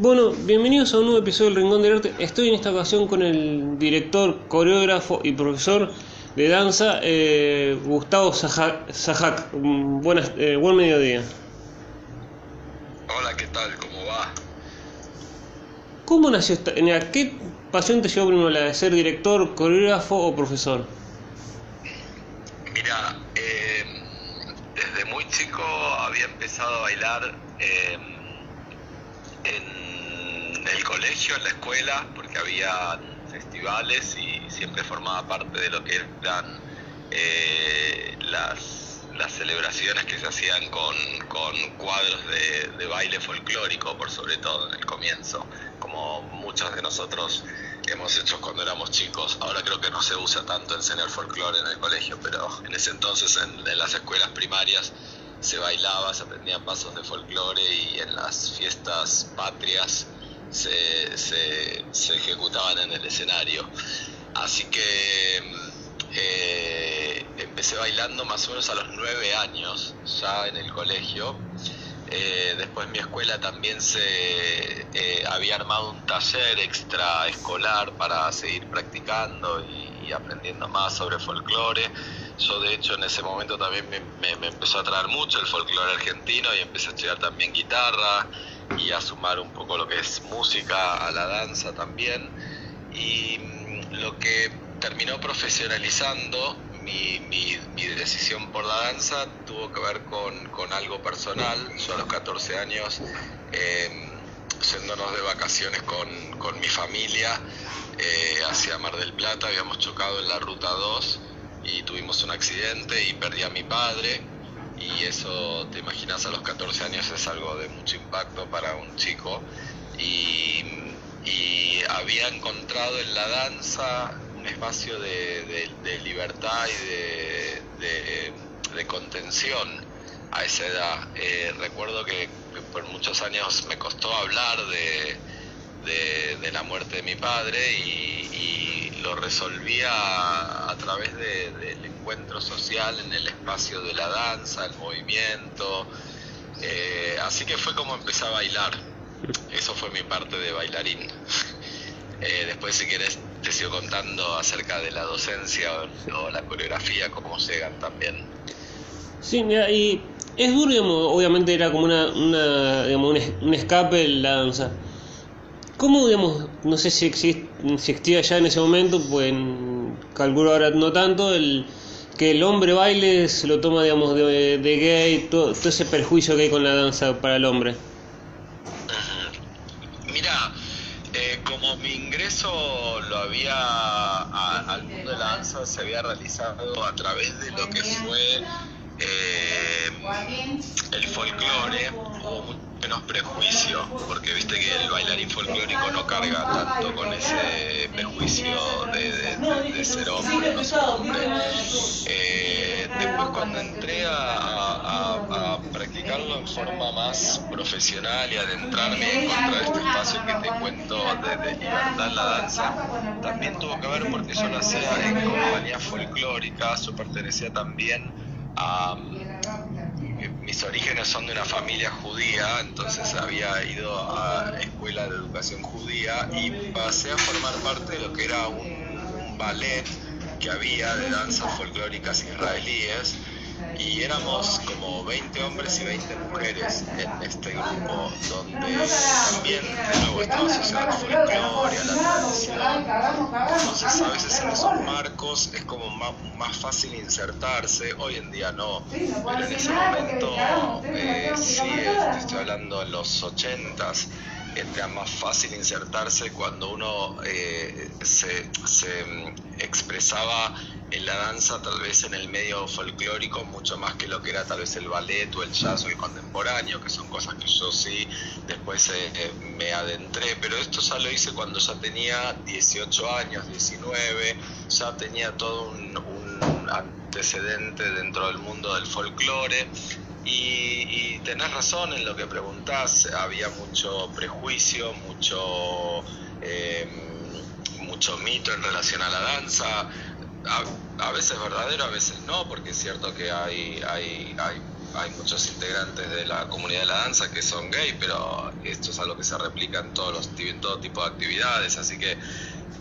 Bueno, bienvenidos a un nuevo episodio del Rincón del Arte. Estoy en esta ocasión con el director, coreógrafo y profesor de danza, eh, Gustavo Sajak. Buenas, eh, buen mediodía. Hola, ¿qué tal? ¿Cómo va? ¿Cómo nació esta? ¿Qué pasión te llevó primero la de ser director, coreógrafo o profesor? Mira, eh, desde muy chico había empezado a bailar en el colegio, en la escuela, porque había festivales y siempre formaba parte de lo que eran eh, las, celebraciones que se hacían con, cuadros de, baile folclórico, por sobre todo en el comienzo, como muchos de nosotros hemos hecho cuando éramos chicos. Ahora creo que no se usa tanto enseñar folclore en el colegio, pero en ese entonces en las escuelas primarias se bailaba, se aprendían pasos de folclore y en las fiestas patrias se, se, ejecutaban en el escenario. Así que eh, empecé bailando más o menos a los nueve años, ya en el colegio. Eh, después mi escuela también se eh, había armado un taller extraescolar para seguir practicando y, aprendiendo más sobre folclore yo de hecho en ese momento también me, empezó a traer mucho el folclore argentino y empecé a estudiar también guitarra y a sumar un poco lo que es música a la danza también. Y mm, lo que terminó profesionalizando mi, mi, decisión por la danza tuvo que ver con, algo personal. Yo a los 14 años, eh, yéndonos de vacaciones con, con mi familia eh, hacia Mar del Plata, habíamos chocado en la ruta 2 y tuvimos un accidente y perdí a mi padre y eso te imaginas a los 14 años es algo de mucho impacto para un chico y, había encontrado en la danza un espacio de, libertad y de, contención a esa edad. Eh, recuerdo que, por muchos años me costó hablar de, la muerte de mi padre y lo resolvía a, través del encuentro social en el espacio de la danza, el movimiento. Eh, así que fue como empecé a bailar. Eso fue mi parte de bailarín. Eh, después, si quieres, te sigo contando acerca de la docencia o, la coreografía, cómo llegan también. Sí, y es duro, digamos, obviamente era como una, una digamos, un escape la danza. ¿Cómo, digamos, no sé si, existía ya en ese momento, pues calculo ahora no tanto, el que el hombre baile se lo toma, digamos, de, gay, todo, ese perjuicio que hay con la danza para el hombre? Mira, eh, como mi ingreso lo había al mundo de la danza se había realizado a través de lo que fue eh, el folclore, menos prejuicio, porque viste que el bailarín folclórico no carga tanto con ese prejuicio de, ser hombre, no ser hombre. Eh, después cuando entré a, practicarlo en forma más profesional y adentrarme y encontrar este espacio que te cuento de, libertad en la danza, también tuvo que ver porque yo nacía en compañía folclórica, yo pertenecía también a mis orígenes son de una familia judía, entonces había ido a escuela de educación judía y pasé a formar parte de lo que era un ballet que había de danzas folclóricas israelíes y éramos como 20 hombres y 20 mujeres en este grupo donde también de nuevo estaba asociado al folclore, a la tradición. Entonces a veces en esos marcos es como más, más fácil insertarse, hoy en día no, pero en ese momento eh, sí, estoy hablando en los 80s era más fácil insertarse cuando uno eh, se, se, expresaba en la danza tal vez en el medio folclórico mucho más que lo que era tal vez el ballet o el jazz o el contemporáneo, que son cosas que yo sí después eh, eh, me adentré, pero esto ya lo hice cuando ya tenía 18 años, 19, ya tenía todo un antecedente dentro del mundo del folclore y, tenés razón en lo que preguntás, había mucho prejuicio, mucho, em, mucho mito en relación a la danza, a, veces verdadero, a veces no, porque es cierto que hay, hay, hay hay muchos integrantes de la comunidad de la danza que son gay, pero esto es algo que se replica en todos los en todo tipo de actividades, así que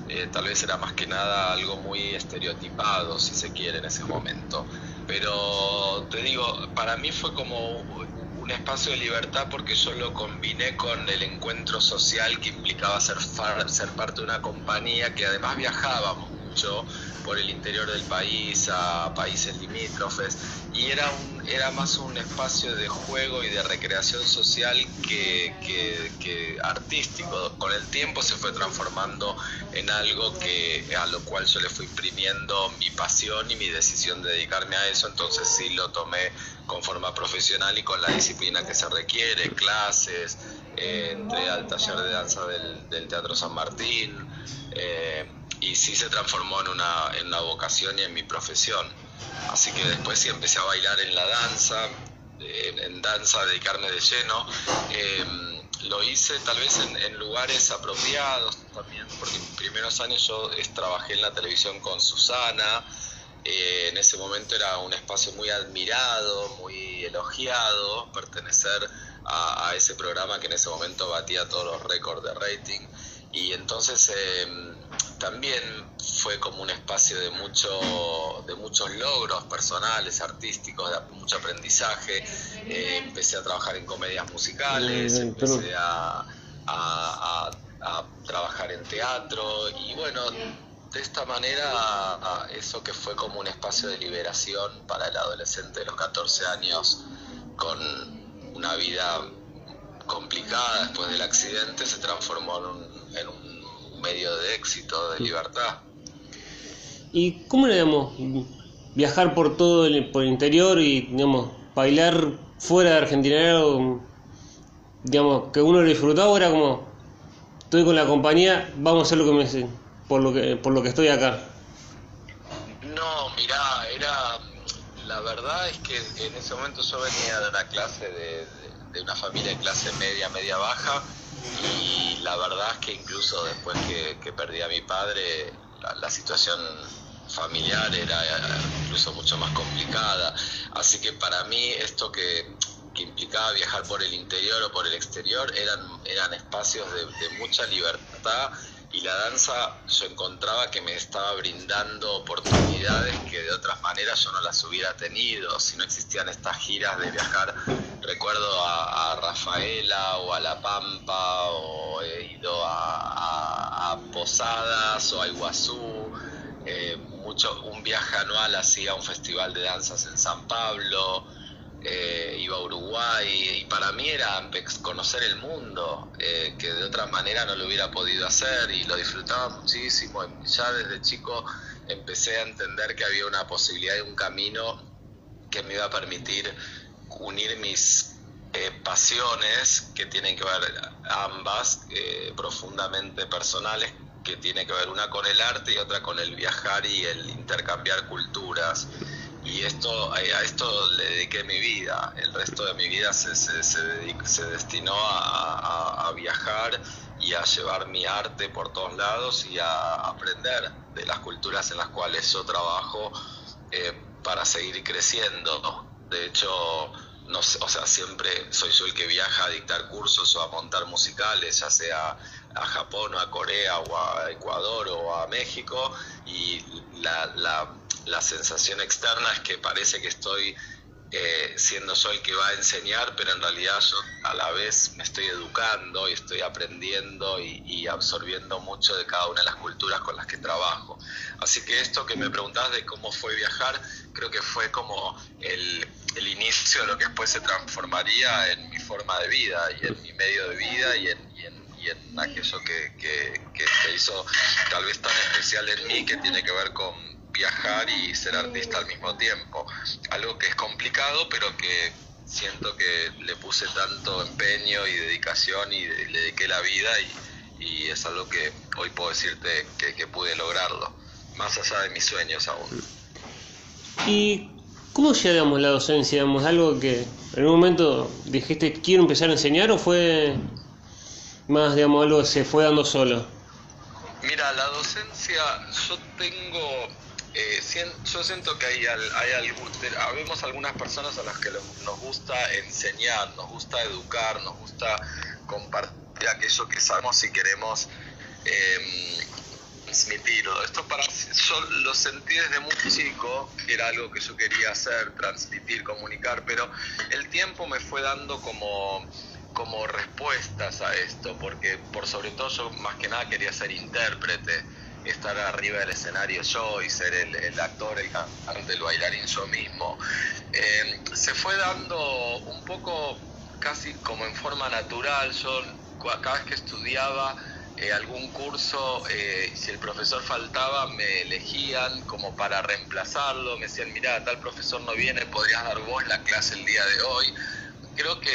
eh, tal vez era más que nada algo muy estereotipado, si se quiere, en ese momento. Pero te digo, para mí fue como un espacio de libertad porque yo lo combiné con el encuentro social que implicaba ser, ser parte de una compañía que además viajábamos mucho por el interior del país, a países limítrofes, y era, un, era más un espacio de juego y de recreación social que, que, artístico. Con el tiempo se fue transformando en algo que, a lo cual yo le fui imprimiendo mi pasión y mi decisión de dedicarme a eso, entonces sí lo tomé con forma profesional y con la disciplina que se requiere, clases, eh, entré al taller de danza del, Teatro San Martín. Eh, y sí se transformó en una, en una vocación y en mi profesión. Así que después sí empecé a bailar en la danza, en, danza, dedicarme de lleno. Em, lo hice tal vez en, lugares apropiados también, porque en primeros años yo trabajé en la televisión con Susana. Eh, en ese momento era un espacio muy admirado, muy elogiado, pertenecer a, a, ese programa que en ese momento batía todos los récords de rating. Y entonces em, también fue como un espacio de, mucho, de muchos logros personales, artísticos, de mucho aprendizaje. Eh, empecé a trabajar en comedias musicales, empecé a, trabajar en teatro y bueno, de esta manera eso que fue como un espacio de liberación para el adolescente de los 14 años con una vida complicada después del accidente se transformó en un, en un medio de éxito, de libertad. ¿Y cómo le digamos, viajar por todo el, por el interior y, digamos, bailar fuera de Argentina? Era digamos, que uno lo disfrutaba era como, estoy con la compañía, vamos a hacer lo que me por lo que, por lo que estoy acá. No, mirá, era, la verdad es que en ese momento yo venía de una clase de, de una familia de clase media, media baja, y la verdad es que incluso después que, perdí a mi padre, la, situación familiar era incluso mucho más complicada. Así que para mí esto que, implicaba viajar por el interior o por el exterior eran, eran espacios de, de mucha libertad y la danza yo encontraba que me estaba brindando oportunidades que de otras maneras yo no las hubiera tenido si no existían estas giras de viajar recuerdo a, Rafaela o a La Pampa o he ido a, Posadas o a Iguazú eh, mucho un viaje anual hacía un festival de danzas en San Pablo eh, iba a Uruguay y para mí era conocer el mundo, eh, que de otra manera no lo hubiera podido hacer y lo disfrutaba muchísimo. Ya desde chico empecé a entender que había una posibilidad y un camino que me iba a permitir unir mis eh, pasiones, que tienen que ver ambas, profundamente personales, que tiene que ver una con el arte y otra con el viajar y el intercambiar culturas y esto a esto le dediqué mi vida. El resto de mi vida se, se, se, destinó a, viajar y a llevar mi arte por todos lados y a aprender de las culturas en las cuales yo trabajo eh, para seguir creciendo. De hecho, no o sea, siempre soy yo el que viaja a dictar cursos o a montar musicales, ya sea a Japón o a Corea o a Ecuador o a México, y la, la, la sensación externa es que parece que estoy eh, siendo yo el que va a enseñar, pero en realidad yo a la vez me estoy educando y estoy aprendiendo y, absorbiendo mucho de cada una de las culturas con las que trabajo. Así que esto que me preguntabas de cómo fue viajar, creo que fue como el, el inicio de lo que después se transformaría en mi forma de vida y en mi medio de vida y en, y en, y en aquello que, que, que se hizo tal vez tan especial en mí, que tiene que ver con viajar y ser artista al mismo tiempo. Algo que es complicado, pero que siento que le puse tanto empeño y dedicación y le dediqué la vida y, y, es algo que hoy puedo decirte que, que, pude lograrlo, más allá de mis sueños aún. ¿Y cómo llegamos la docencia? Digamos, ¿Algo que en un momento dijiste quiero empezar a enseñar o fue más, digamos, algo que se fue dando solo? Mira, la docencia, yo tengo eh, yo siento que hay, hay algún, habemos algunas personas a las que nos gusta enseñar, nos gusta educar, nos gusta compartir aquello que sabemos y queremos eh, transmitirlo. Esto para yo lo sentí desde muy chico, que era algo que yo quería hacer, transmitir, comunicar, pero el tiempo me fue dando como como respuestas a esto, porque por sobre todo yo más que nada quería ser intérprete, estar arriba del escenario yo y ser el, actor, el cantante, el bailarín yo mismo. Eh, se fue dando un poco casi como en forma natural, yo cada vez que estudiaba eh, algún curso, eh, si el profesor faltaba, me elegían como para reemplazarlo, me decían, mira, tal profesor no viene, podrías dar vos la clase el día de hoy. Creo que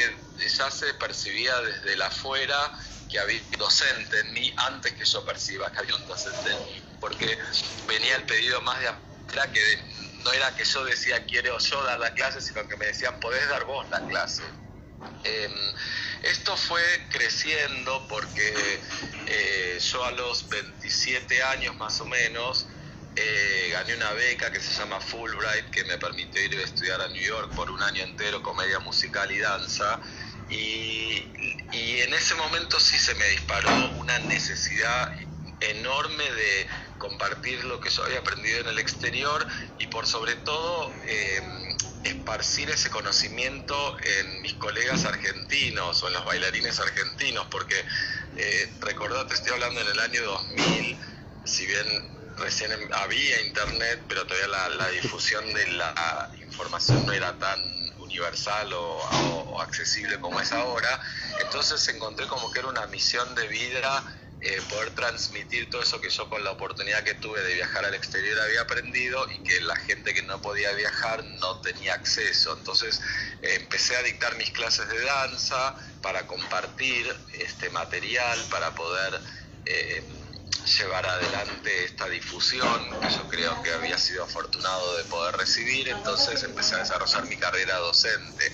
ya se percibía desde la afuera que había un docente en mí antes que yo perciba que había un docente en mí, porque venía el pedido más de afuera que no era que yo decía quiero yo dar la clase, sino que me decían podés dar vos la clase. Em, esto fue creciendo porque eh, yo a los 27 años más o menos eh, gané una beca que se llama Fulbright que me permitió ir a estudiar a New York por un año entero comedia musical y danza y, y en ese momento sí se me disparó una necesidad enorme de compartir lo que yo había aprendido en el exterior y por sobre todo eh, esparcir ese conocimiento en mis colegas argentinos o en los bailarines argentinos, porque eh, recordate, estoy hablando en el año 2000, si bien recién había internet, pero todavía la, difusión de la información no era tan universal o accesible como es ahora, entonces encontré como que era una misión de vida eh, poder transmitir todo eso que yo con la oportunidad que tuve de viajar al exterior había aprendido y que la gente que no podía viajar no tenía acceso. Entonces eh, empecé a dictar mis clases de danza para compartir este material, para poder eh, llevar adelante esta difusión que yo creo que había sido afortunado de poder recibir. Entonces empecé a desarrollar mi carrera docente.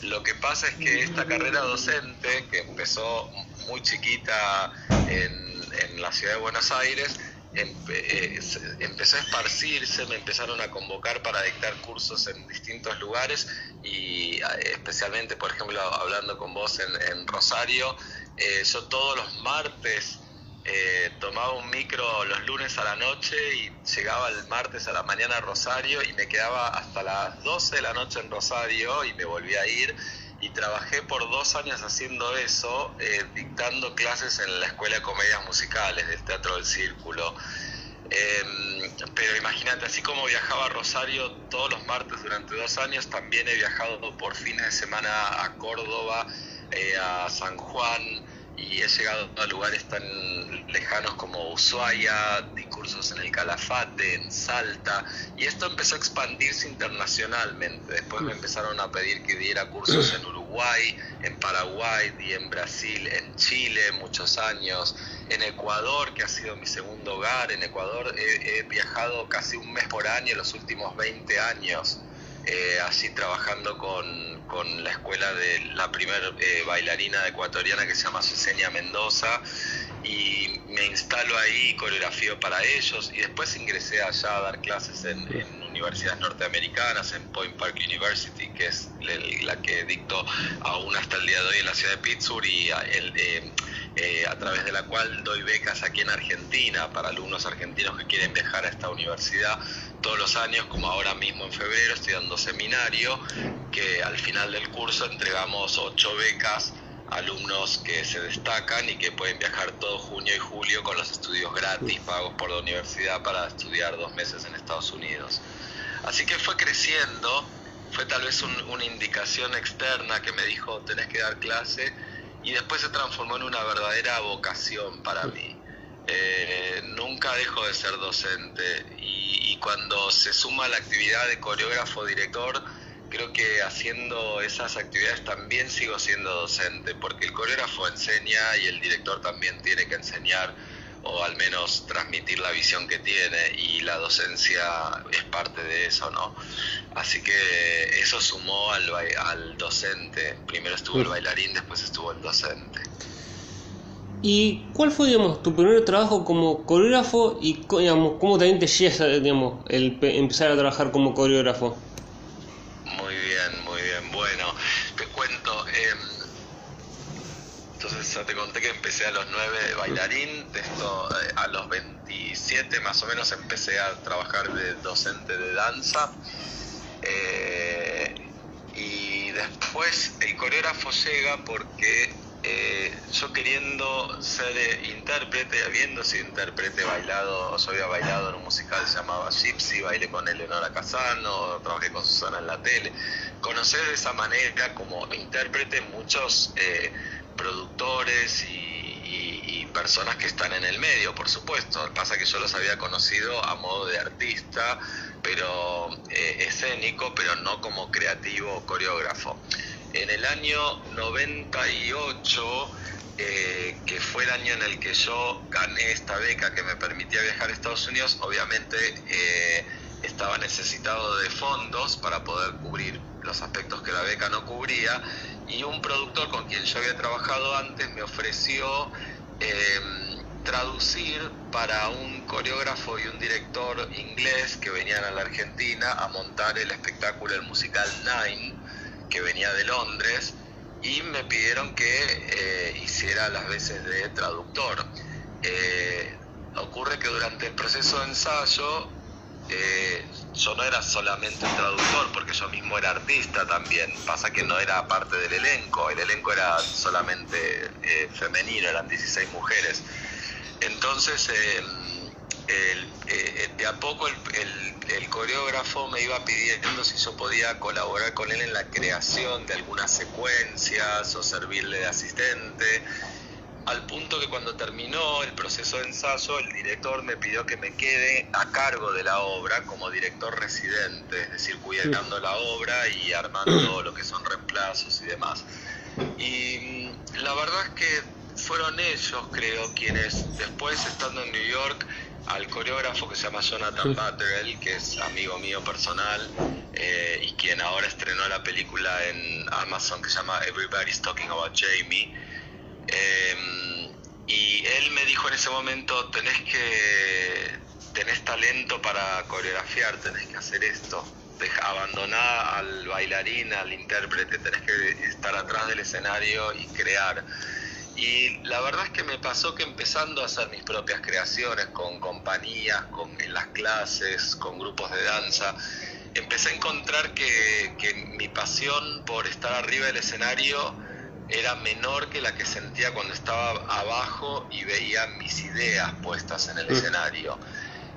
Lo que pasa es que esta carrera docente, que empezó muy chiquita en, en la ciudad de Buenos Aires, eh, empezó a esparcirse, me empezaron a convocar para dictar cursos en distintos lugares y eh, especialmente, por ejemplo, hablando con vos en, Rosario, eh, yo todos los martes tomaba un micro los lunes a la noche y llegaba el martes a la mañana a Rosario y me quedaba hasta las 12 de la noche en Rosario y me volvía a ir y trabajé por dos años haciendo eso, eh, dictando clases en la Escuela de Comedias Musicales del Teatro del Círculo. Em, pero imagínate, así como viajaba a Rosario todos los martes durante dos años, también he viajado por fines de semana a Córdoba, eh, a San Juan, y he llegado a lugares tan lejanos como Ushuaia, discursos en el Calafate, en Salta, y esto empezó a expandirse internacionalmente. Después me empezaron a pedir que diera cursos en Uruguay, en Paraguay, y en Brasil, en Chile muchos años, en Ecuador, que ha sido mi segundo hogar. En Ecuador he, viajado casi un mes por año en los últimos 20 años, eh, así trabajando con con la escuela de la primer eh, bailarina ecuatoriana que se llama Suseña Mendoza y me instalo ahí, coreografío para ellos y después ingresé allá a dar clases en, universidades norteamericanas, en Point Park University, que es la que dicto aún hasta el día de hoy en la ciudad de Pittsburgh y el, eh, eh, a través de la cual doy becas aquí en Argentina para alumnos argentinos que quieren viajar a esta universidad todos los años, como ahora mismo en febrero estoy dando seminario, que al final del curso entregamos ocho becas alumnos que se destacan y que pueden viajar todo junio y julio con los estudios gratis pagos por la universidad para estudiar dos meses en Estados Unidos. Así que fue creciendo, fue tal vez una indicación externa que me dijo tenés que dar clase y después se transformó en una verdadera vocación para mí. Eh, nunca dejo de ser docente y, cuando se suma la actividad de coreógrafo director, creo que haciendo esas actividades también sigo siendo docente, porque el coreógrafo enseña y el director también tiene que enseñar o al menos transmitir la visión que tiene y la docencia es parte de eso, ¿no? Así que eso sumó al, al docente. Primero estuvo el bailarín, después estuvo el docente. ¿Y cuál fue, digamos, tu primer trabajo como coreógrafo y digamos, cómo también te llegas a digamos, el empezar a trabajar como coreógrafo? Muy bien, muy bien. Bueno, te cuento. Em, entonces ya te conté que empecé a los 9 de bailarín, de esto, eh, a los 27 más o menos empecé a trabajar de docente de danza. Eh, y después el coreógrafo llega porque eh, yo queriendo ser eh, intérprete, habiendo sido intérprete, bailado, o había bailado en un musical llamaba Gypsy, bailé con Eleonora Casano, trabajé con Susana en la tele. Conocer de esa manera como intérprete muchos eh, productores y, personas que están en el medio, por supuesto. Pasa que yo los había conocido a modo de artista, pero escénico, pero no como creativo o coreógrafo en el año 98, eh, que fue el año en el que yo gané esta beca que me permitía viajar a Estados Unidos, obviamente eh, estaba necesitado de fondos para poder cubrir los aspectos que la beca no cubría y un productor con quien yo había trabajado antes me ofreció em, traducir para un coreógrafo y un director inglés que venían a la Argentina a montar el espectáculo, el musical Nine, que venía de Londres y me pidieron que eh, hiciera las veces de traductor. Eh, ocurre que durante el proceso de ensayo eh, yo no era solamente traductor, porque yo mismo era artista también. Pasa que no era parte del elenco, el elenco era solamente femenino, eran 16 mujeres. Entonces, eh, de a poco el, coreógrafo me iba pidiendo si yo podía colaborar con él en la creación de algunas secuencias o servirle de asistente, al punto que cuando terminó el proceso de ensayo, el director me pidió que me quede a cargo de la obra como director residente, es decir, cuidando la obra y armando lo que son reemplazos y demás. Y mm, la verdad es que fueron ellos, creo, quienes después, estando en New York, al coreógrafo que se llama Jonathan Butterell, que es amigo mío personal eh, y quien ahora estrenó la película en Amazon que se llama Everybody's Talking About Jamie. Em, y él me dijo en ese momento, tenés que, tenés talento para coreografiar, tenés que hacer esto. Deja, abandonar al bailarín, al intérprete, tenés que estar atrás del escenario y crear. Y la verdad es que me pasó que empezando a hacer mis propias creaciones con compañías, con, en las clases, con grupos de danza, empecé a encontrar que, que mi pasión por estar arriba del escenario era menor que la que sentía cuando estaba abajo y veía mis ideas puestas en el mm. escenario.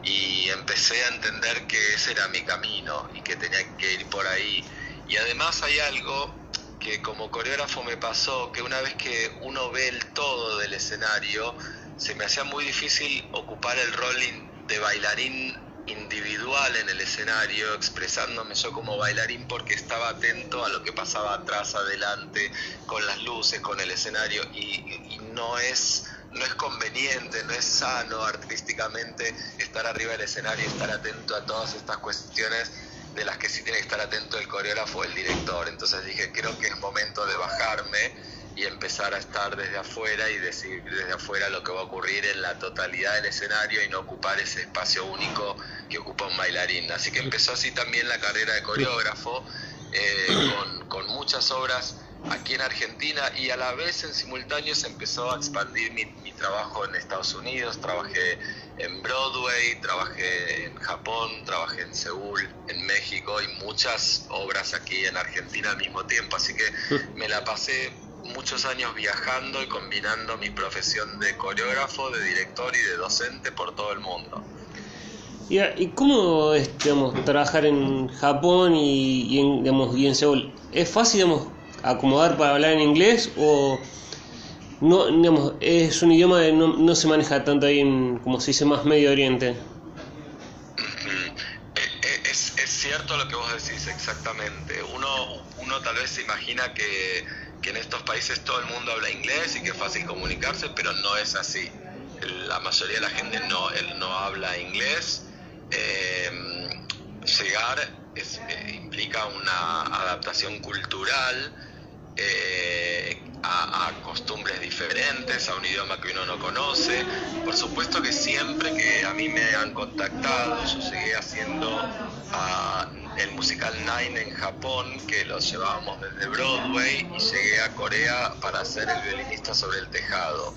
Y empecé a entender que ese era mi camino y que tenía que ir por ahí. Y además hay algo que como coreógrafo me pasó que una vez que uno ve el todo del escenario, se me hacía muy difícil ocupar el rol de bailarín individual en el escenario, expresándome yo como bailarín porque estaba atento a lo que pasaba atrás, adelante, con las luces, con el escenario, y, no es no es conveniente, no es sano artísticamente estar arriba del escenario y estar atento a todas estas cuestiones de las que sí tiene que estar atento el coreógrafo el director. Entonces dije, creo que es momento de bajarme y empezar a estar desde afuera y decir desde afuera lo que va a ocurrir en la totalidad del escenario y no ocupar ese espacio único que ocupa un bailarín. Así que empezó así también la carrera de coreógrafo, eh, con, con muchas obras aquí en Argentina y a la vez en simultáneo se empezó a expandir mi, trabajo en Estados Unidos, trabajé en Broadway, trabajé en Japón, trabajé en Seúl, en México y muchas obras aquí en Argentina al mismo tiempo, así que me la pasé muchos años viajando y combinando mi profesión de coreógrafo, de director y de docente por todo el mundo. ¿Y, cómo es trabajar en Japón y, en, digamos, y en Seúl? ¿Es fácil digamos, acomodar para hablar en inglés o no, digamos, es un idioma que no, no se maneja tanto ahí en, como se dice, más Medio Oriente? Mm, es, es, cierto lo que vos decís, exactamente. Uno, uno tal vez se imagina que, que en estos países todo el mundo habla inglés y que es fácil comunicarse, pero no es así. La mayoría de la gente no, no habla inglés. Eh, llegar eh, implica una adaptación cultural eh, a, costumbres diferentes, a un idioma que uno no conoce. Por supuesto que siempre que a mí me han contactado, yo seguí haciendo ah, el musical Nine en Japón, que lo llevábamos desde Broadway, y llegué a Corea para ser el violinista sobre el tejado.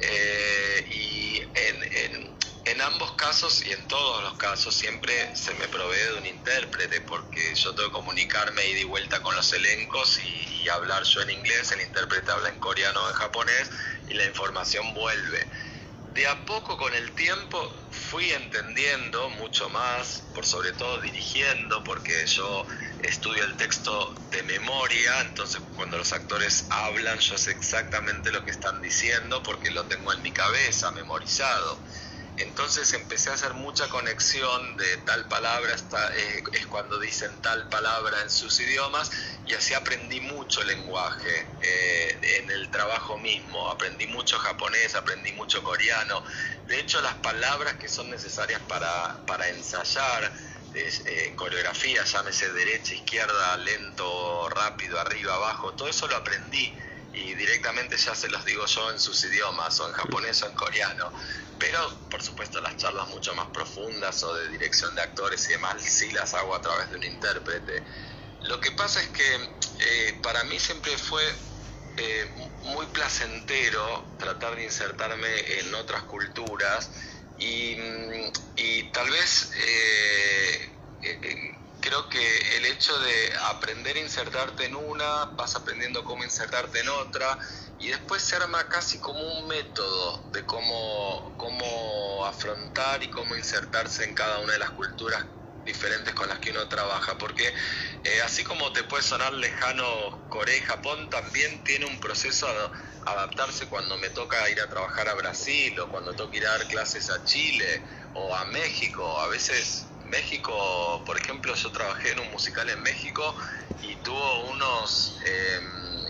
Eh, y en ambos casos y en todos los casos siempre se me provee de un intérprete porque yo tengo que comunicarme ida y vuelta con los elencos y, hablar yo en inglés, el intérprete habla en coreano o en japonés y la información vuelve. De a poco con el tiempo fui entendiendo mucho más, por sobre todo dirigiendo, porque yo estudio el texto de memoria, entonces cuando los actores hablan yo sé exactamente lo que están diciendo porque lo tengo en mi cabeza, memorizado. Entonces empecé a hacer mucha conexión de tal palabra eh, es cuando dicen tal palabra en sus idiomas y así aprendí mucho lenguaje eh, en el trabajo mismo. Aprendí mucho japonés, aprendí mucho coreano. De hecho, las palabras que son necesarias para, para ensayar eh, coreografía, llámese derecha, izquierda, lento, rápido, arriba, abajo, todo eso lo aprendí y directamente ya se los digo yo en sus idiomas, o en japonés o en coreano. Pero, por supuesto, las charlas mucho más profundas o de dirección de actores y demás, sí las hago a través de un intérprete. Lo que pasa es que eh, para mí siempre fue eh, muy placentero tratar de insertarme en otras culturas y, tal vez eh, creo que el hecho de aprender a insertarte en una, vas aprendiendo cómo insertarte en otra, y después se arma casi como un método de cómo, cómo afrontar y cómo insertarse en cada una de las culturas diferentes con las que uno trabaja, porque eh, así como te puede sonar lejano Corea y Japón, también tiene un proceso adaptarse cuando me toca ir a trabajar a Brasil o cuando toca ir a dar clases a Chile o a México. A veces México, por ejemplo, yo trabajé en un musical en México y tuvo unos... Em,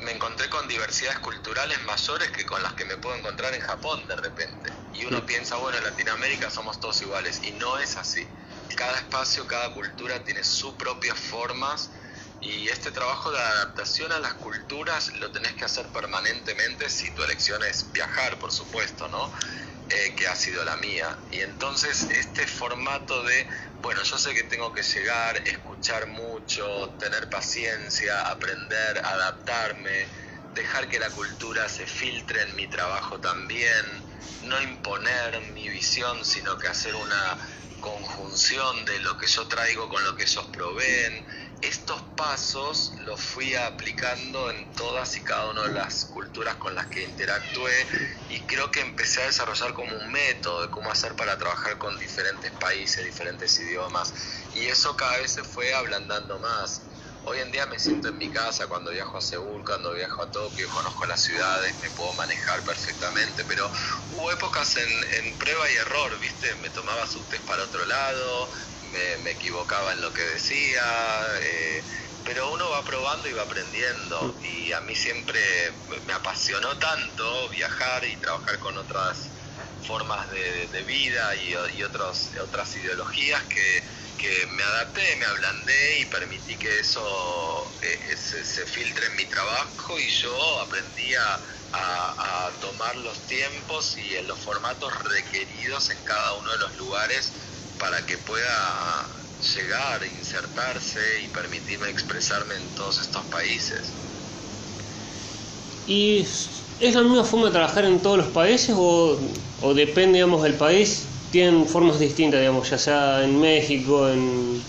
me encontré con diversidades culturales mayores que con las que me puedo encontrar en Japón de repente. Y uno piensa, bueno, en Latinoamérica somos todos iguales. Y no es así. Cada espacio, cada cultura tiene sus propias formas. Y este trabajo de adaptación a las culturas lo tenés que hacer permanentemente si tu elección es viajar, por supuesto, ¿no? Eh, que ha sido la mía. Y entonces este formato de, bueno, yo sé que tengo que llegar, escuchar mucho, tener paciencia, aprender, adaptarme, dejar que la cultura se filtre en mi trabajo también, no imponer mi visión, sino que hacer una conjunción de lo que yo traigo con lo que ellos proveen estos pasos los fui aplicando en todas y cada una de las culturas con las que interactué y creo que empecé a desarrollar como un método de cómo hacer para trabajar con diferentes países, diferentes idiomas y eso cada vez se fue ablandando más. Hoy en día me siento en mi casa cuando viajo a Seúl, cuando viajo a Tokio, conozco las ciudades, me puedo manejar perfectamente, pero hubo épocas en, prueba y error, ¿viste? Me tomaba subtes para otro lado, me, equivocaba en lo que decía, eh, pero uno va probando y va aprendiendo. Y a mí siempre me apasionó tanto viajar y trabajar con otras formas de, vida y, otros, otras ideologías que, me adapté, me ablandé y permití que eso eh, se, filtre en mi trabajo y yo aprendí a, a, tomar los tiempos y en los formatos requeridos en cada uno de los lugares para que pueda llegar, insertarse y permitirme expresarme en todos estos países. ¿Y es la misma forma de trabajar en todos los países o, depende, digamos, del país? Tienen formas distintas, digamos, ya sea en México, en...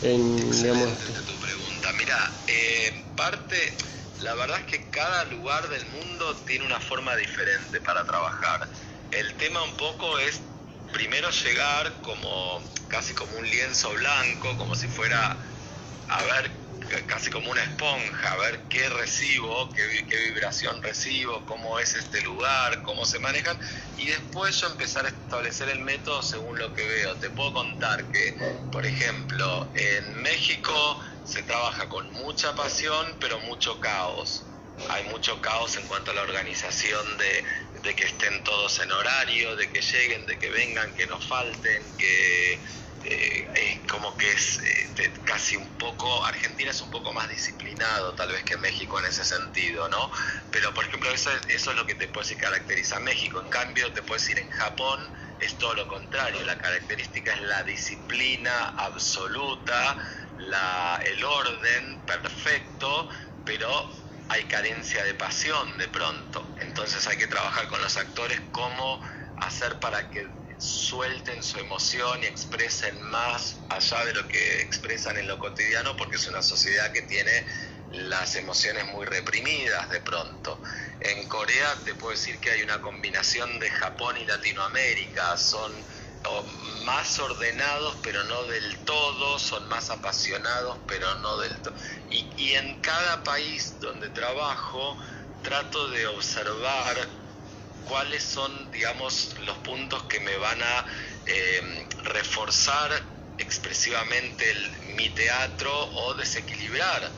en digamos... tu pregunta. Mira, eh, parte, la verdad es que cada lugar del mundo tiene una forma diferente para trabajar. El tema un poco es primero llegar como casi como un lienzo blanco, como si fuera a ver casi como una esponja, a ver qué recibo, qué, qué, vibración recibo, cómo es este lugar, cómo se manejan, y después yo empezar a establecer el método según lo que veo. Te puedo contar que, por ejemplo, en México se trabaja con mucha pasión, pero mucho caos. Hay mucho caos en cuanto a la organización de, de que estén todos en horario, de que lleguen, de que vengan, que no falten, que, eh, como que es eh, casi un poco, Argentina es un poco más disciplinado tal vez que México en ese sentido, ¿no? Pero por ejemplo eso, eso es lo que te puede decir caracteriza a México, en cambio te puedes decir en Japón es todo lo contrario, la característica es la disciplina absoluta, la, el orden perfecto, pero hay carencia de pasión de pronto, entonces hay que trabajar con los actores cómo hacer para que suelten su emoción y expresen más allá de lo que expresan en lo cotidiano, porque es una sociedad que tiene las emociones muy reprimidas de pronto. En Corea te puedo decir que hay una combinación de Japón y Latinoamérica, son más ordenados pero no del todo, son más apasionados pero no del todo. Y, y en cada país donde trabajo trato de observar cuáles son, digamos, los puntos que me van a eh, reforzar expresivamente mi teatro o desequilibrar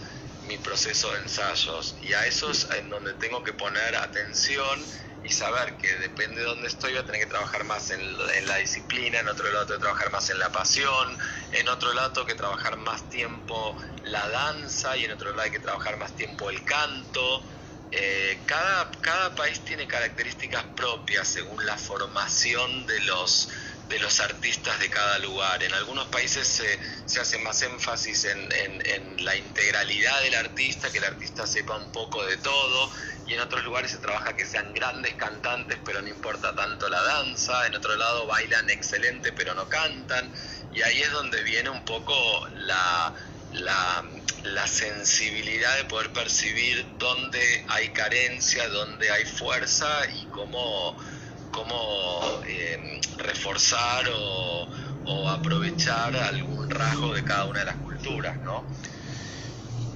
mi proceso de ensayos. Y a eso es en donde tengo que poner atención y saber que depende de dónde estoy, voy a tener que trabajar más en, en, la disciplina, en otro lado tengo que trabajar más en la pasión, en otro lado tengo que trabajar más tiempo la danza y en otro lado hay que trabajar más tiempo el canto. Eh, cada, cada país tiene características propias según la formación de los, de los artistas de cada lugar. En algunos países se, se hace más énfasis en, en, la integralidad del artista, que el artista sepa un poco de todo, y en otros lugares se trabaja que sean grandes cantantes, pero no importa tanto la danza, en otro lado bailan excelente, pero no cantan, y ahí es donde viene un poco la, la sensibilidad de poder percibir dónde hay carencia, dónde hay fuerza y cómo, cómo eh, reforzar o, aprovechar algún rasgo de cada una de las culturas, ¿no?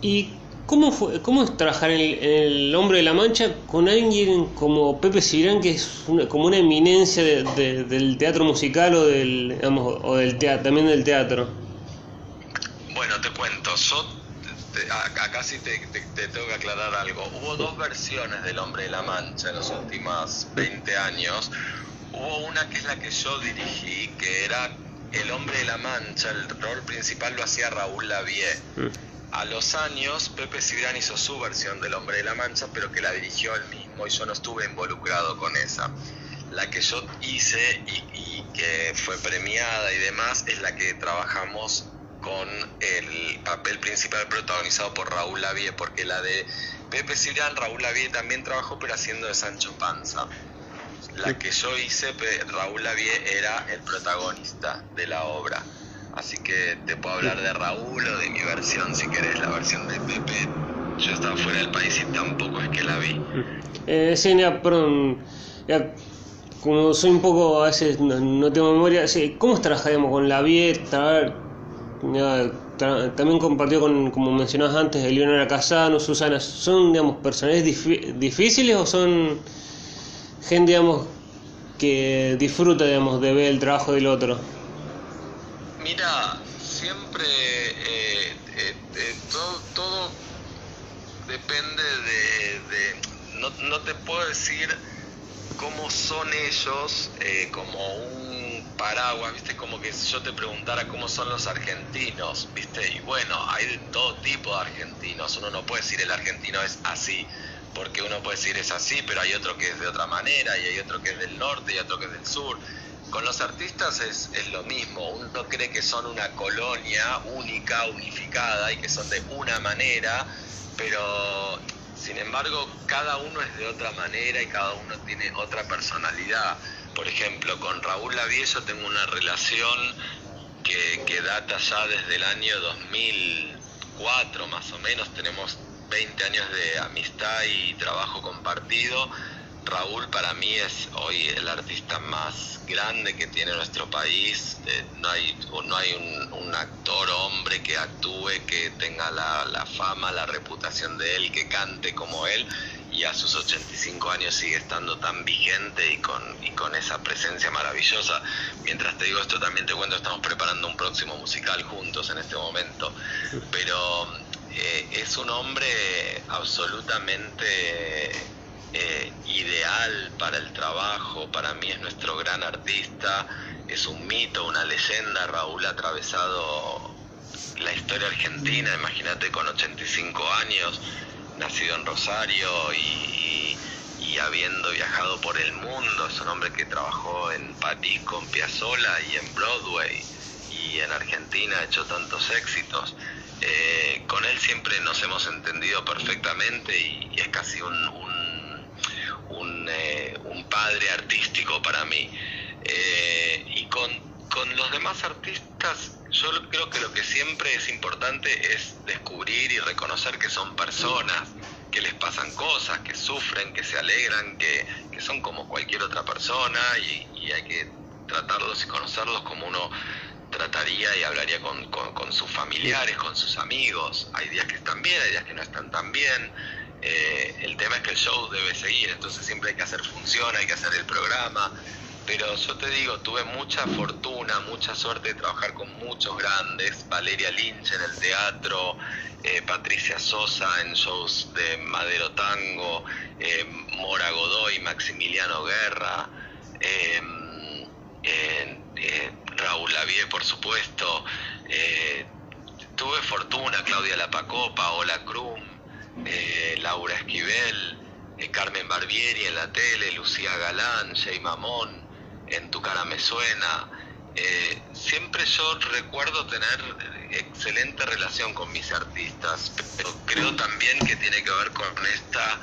¿Y cómo, fue, cómo es trabajar en el, Hombre de la Mancha con alguien como Pepe Cibrán, que es como una eminencia del teatro musical o del, o del teatro, también del teatro? Bueno, te cuento, yo acá sí te, tengo que aclarar algo. Hubo dos versiones del Hombre de la Mancha en los últimos 20 años. Hubo una que es la que yo dirigí, que era El Hombre de la Mancha, el rol principal lo hacía Raúl Lavie. Mm. A los años, Pepe Cibrán hizo su versión del Hombre de la Mancha, pero que la dirigió él mismo y yo no estuve involucrado con esa. La que yo hice y que fue premiada y demás es la que trabajamos con el papel principal protagonizado por Raúl Lavie, porque la de Pepe Cibrán, Raúl Lavie también trabajó, pero haciendo de Sancho Panza. La que yo hice, Raúl Lavie era el protagonista de la obra. Así que te puedo hablar de Raúl o de mi versión, si querés, la versión de Pepe. Yo estaba fuera del país y tampoco es que la vi. Eh, sí, perdón. como soy un poco, a veces no, tengo memoria, sí, ¿cómo trabajaríamos con la también compartió con, como mencionabas antes, Eleonora Casano, Susana. ¿Son, digamos, personajes difíciles o son gente, digamos, que disfruta, digamos, de ver el trabajo del otro? Mira, siempre eh, eh, eh, todo, todo, depende de... no, no, te puedo decir cómo son ellos como un paraguas, ¿viste? Como que si yo te preguntara cómo son los argentinos, ¿viste? Y bueno, hay de todo tipo de argentinos. Uno no puede decir el argentino es así, porque uno puede decir es así, pero hay otro que es de otra manera, y hay otro que es del norte, y otro que es del sur. Con los artistas es, es lo mismo. Uno cree que son una colonia única, unificada, y que son de una manera, pero sin embargo, cada uno es de otra manera y cada uno tiene otra personalidad. Por ejemplo, con Raúl Lavie yo tengo una relación que, que data ya desde el año 2004 más o menos, tenemos 20 años de amistad y trabajo compartido. Raúl para mí es hoy el artista más grande que tiene nuestro país. Eh, no hay, no hay un, actor hombre que actúe, que tenga la, fama, la reputación de él, que cante como él y a sus 85 años sigue estando tan vigente y con, con esa presencia maravillosa. Mientras te digo esto, también te cuento, estamos preparando un próximo musical juntos en este momento. Pero eh, es un hombre absolutamente eh, ideal para el trabajo, para mí es nuestro gran artista. es un mito, una leyenda. Raúl ha atravesado la historia argentina, imagínate con 85 años, nacido en Rosario y, habiendo viajado por el mundo, es un hombre que trabajó en París con Piazzolla y en Broadway y en Argentina ha hecho tantos éxitos. Eh, con él siempre nos hemos entendido perfectamente y, es casi un, un, eh, padre artístico para mí. Eh, y con, con los demás artistas yo creo que lo que siempre es importante es descubrir y reconocer que son personas, que les pasan cosas, que sufren, que se alegran, que, son como cualquier otra persona y, hay que tratarlos y conocerlos como uno trataría y hablaría con, sus familiares, con sus amigos. Hay días que están bien, hay días que no están tan bien. Eh, el tema es que el show debe seguir, entonces siempre hay que hacer función, hay que hacer el programa. Pero yo te digo, tuve mucha fortuna, mucha suerte de trabajar con muchos grandes, Valeria Lynch en el teatro, eh, Patricia Sosa en shows de Madero Tango, eh, Mora Godoy, Maximiliano Guerra, eh, Raúl Lavie, por supuesto, tuve fortuna, Claudia Lapacopa, Paola Krum, Laura Esquivel, Carmen Barbieri en la tele, Lucía Galán, Jay Mamón, en tu cara me suena. Eh, siempre yo recuerdo tener excelente relación con mis artistas, pero creo también que tiene que ver con esta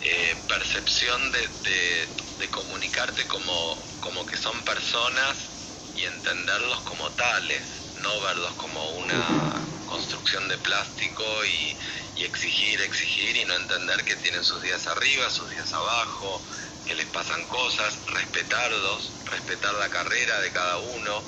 eh, percepción de, comunicarte como, como que son personas y entenderlos como tales, no verlos como una construcción de plástico y, y exigir, exigir y no entender que tienen sus días arriba, sus días abajo, que les pasan cosas, respetarlos, respetar la carrera de cada uno,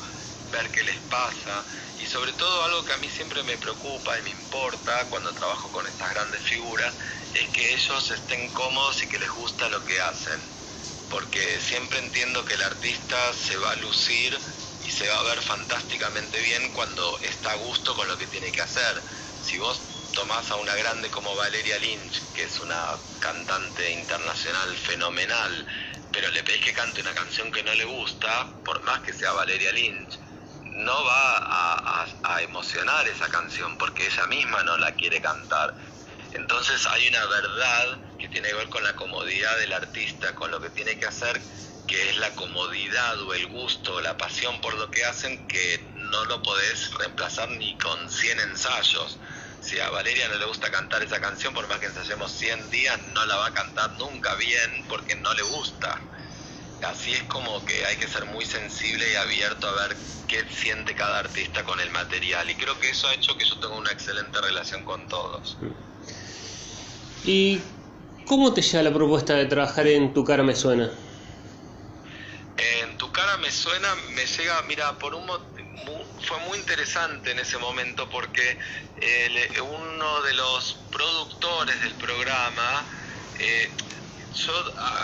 ver qué les pasa y sobre todo algo que a mí siempre me preocupa y me importa cuando trabajo con estas grandes figuras es que ellos estén cómodos y que les gusta lo que hacen. Porque siempre entiendo que el artista se va a lucir y se va a ver fantásticamente bien cuando está a gusto con lo que tiene que hacer. Si vos tomás a una grande como Valeria Lynch, que es una cantante internacional fenomenal, pero le pedís que cante una canción que no le gusta, por más que sea Valeria Lynch, no va a, emocionar esa canción porque ella misma no la quiere cantar. Entonces hay una verdad que tiene que ver con la comodidad del artista, con lo que tiene que hacer, que es la comodidad o el gusto o la pasión por lo que hacen, que no lo podés reemplazar ni con 100 ensayos si a Valeria no le gusta cantar esa canción, por más que ensayemos 100 días, no la va a cantar nunca bien porque no le gusta. Así es como que hay que ser muy sensible y abierto a ver qué siente cada artista con el material. Y creo que eso ha hecho que yo tenga una excelente relación con todos. ¿Y cómo te llega la propuesta de trabajar en Tu cara me suena? En Tu cara me suena, me llega, mira, por un motivo fue muy interesante en ese momento porque uno de los productores del programa, eh, yo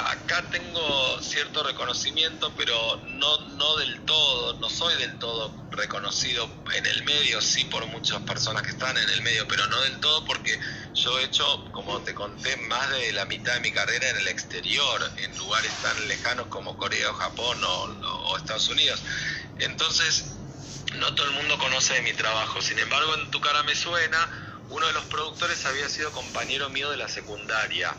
acá tengo cierto reconocimiento, pero no, no del todo, no soy del todo reconocido en el medio, sí por muchas personas que están en el medio, pero no del todo porque yo he hecho, como te conté, más de la mitad de mi carrera en el exterior, en lugares tan lejanos como Corea o Japón o Estados Unidos. Entonces, no todo el mundo conoce de mi trabajo. Sin embargo, en Tu cara me suena, uno de los productores había sido compañero mío de la secundaria.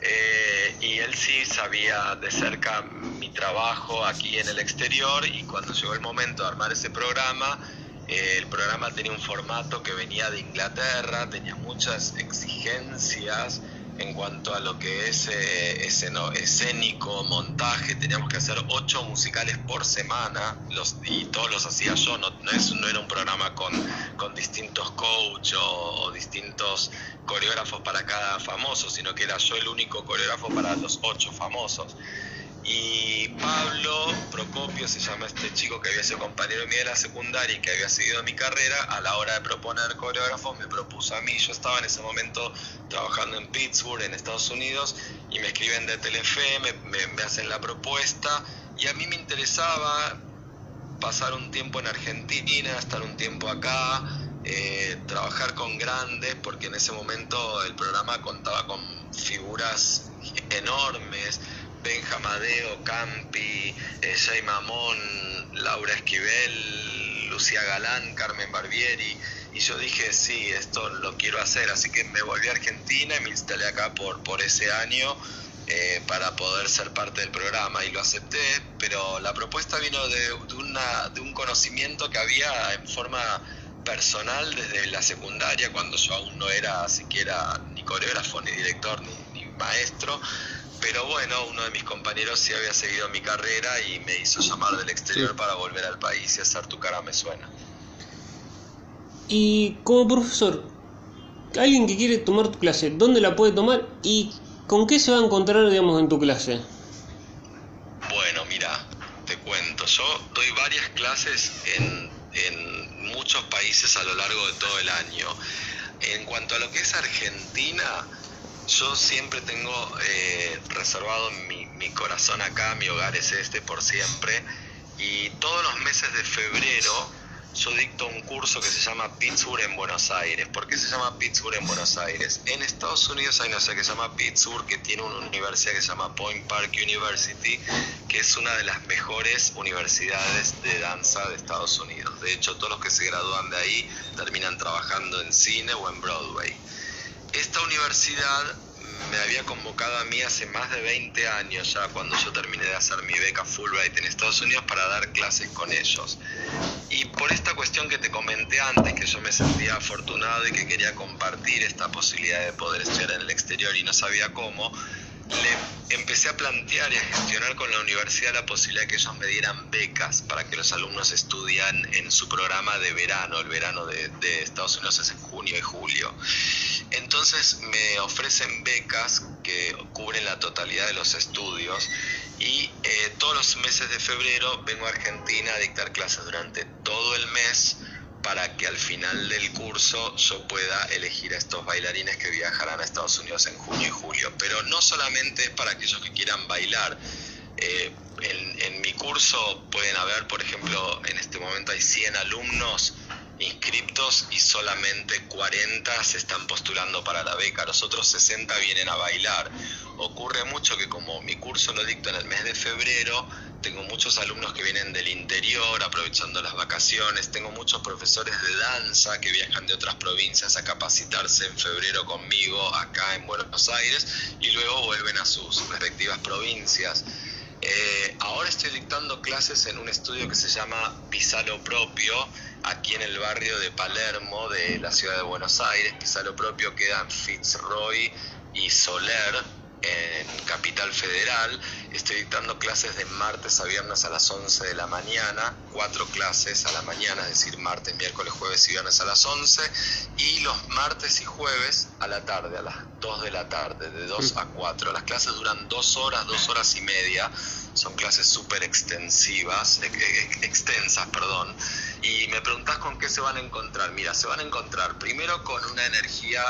Eh, y él sí sabía de cerca mi trabajo aquí en el exterior y cuando llegó el momento de armar ese programa, eh, el programa tenía un formato que venía de Inglaterra, tenía muchas exigencias en cuanto a lo que es eh, escénico, montaje, teníamos que hacer ocho musicales por semana los, y todos los hacía yo, no, no, era un programa con, con distintos coaches o, distintos coreógrafos para cada famoso, sino que era yo el único coreógrafo para los ocho famosos. Y Pablo Procopio se llama este chico que había sido compañero mío de la secundaria y que había seguido mi carrera, a la hora de proponer coreógrafos me propuso a mí, yo estaba en ese momento trabajando en Pittsburgh, en Estados Unidos, y me escriben de Telefe, me, hacen la propuesta, y a mí me interesaba pasar un tiempo en Argentina, estar un tiempo acá, eh, trabajar con grandes, porque en ese momento el programa contaba con figuras enormes, Benjamadeo, Campi, eh, Jay Mamón, Laura Esquivel, Lucía Galán, Carmen Barbieri. Y yo dije, sí, esto lo quiero hacer. Así que me volví a Argentina y me instalé acá por, por ese año eh, para poder ser parte del programa. Y lo acepté, pero la propuesta vino de, una, de un conocimiento que había en forma personal desde la secundaria, cuando yo aún no era siquiera ni coreógrafo, ni director, ni maestro pero bueno, uno de mis compañeros sí había seguido mi carrera y me hizo llamar del exterior para volver al país y hacer Tu cara me suena. Y como profesor, alguien que quiere tomar tu clase, ¿dónde la puede tomar y con qué se va a encontrar, digamos, en tu clase? Bueno, mira, te cuento, yo doy varias clases en, en muchos países a lo largo de todo el año. En cuanto a lo que es Argentina, yo siempre tengo eh, reservado mi, mi corazón acá, mi hogar es este por siempre. Y todos los meses de febrero yo dicto un curso que se llama Pittsburgh en Buenos Aires. ¿Por qué se llama Pittsburgh en Buenos Aires? En Estados Unidos hay una ciudad que se llama Pittsburgh, que tiene una universidad que se llama Point Park University, que es una de las mejores universidades de danza de Estados Unidos. De hecho, todos los que se gradúan de ahí terminan trabajando en cine o en Broadway. Esta universidad me había convocado a mí hace más de 20 años ya cuando yo terminé de hacer mi beca Fulbright en Estados Unidos para dar clases con ellos. Y por esta cuestión que te comenté antes, que yo me sentía afortunado y que quería compartir esta posibilidad de poder estudiar en el exterior y no sabía cómo, le empecé a plantear y a gestionar con la universidad la posibilidad de que ellos me dieran becas para que los alumnos estudian en su programa de verano. El verano de, de Estados Unidos es en junio y julio. Entonces me ofrecen becas que cubren la totalidad de los estudios y eh, todos los meses de febrero vengo a Argentina a dictar clases durante todo el mes para que al final del curso yo pueda elegir a estos bailarines que viajarán a Estados Unidos en junio y julio. Pero no solamente para aquellos que quieran bailar. Eh, en, en, mi curso pueden haber, por ejemplo, en este momento hay 100 alumnos inscriptos y solamente 40 se están postulando para la beca, los otros 60 vienen a bailar. Ocurre mucho que como mi curso lo dicto en el mes de febrero, tengo muchos alumnos que vienen del interior aprovechando las vacaciones, tengo muchos profesores de danza que viajan de otras provincias a capacitarse en febrero conmigo acá en Buenos Aires y luego vuelven a sus respectivas provincias. Eh, ahora estoy dictando clases en un estudio que se llama Pisalo Propio, aquí en el barrio de Palermo, de la ciudad de Buenos Aires. Pisalo Propio queda en Fitzroy y Soler, en Capital Federal. Estoy dictando clases de martes a viernes a las 11 de la mañana, cuatro clases a la mañana, es decir, martes, miércoles, jueves y viernes a las 11, y los martes y jueves a la tarde, a las 2 de la tarde, de 2 a 4. Las clases duran dos horas, dos horas y media, son clases súper extensivas, extensas, perdón. Y me preguntás con qué se van a encontrar. Mira, se van a encontrar primero con una energía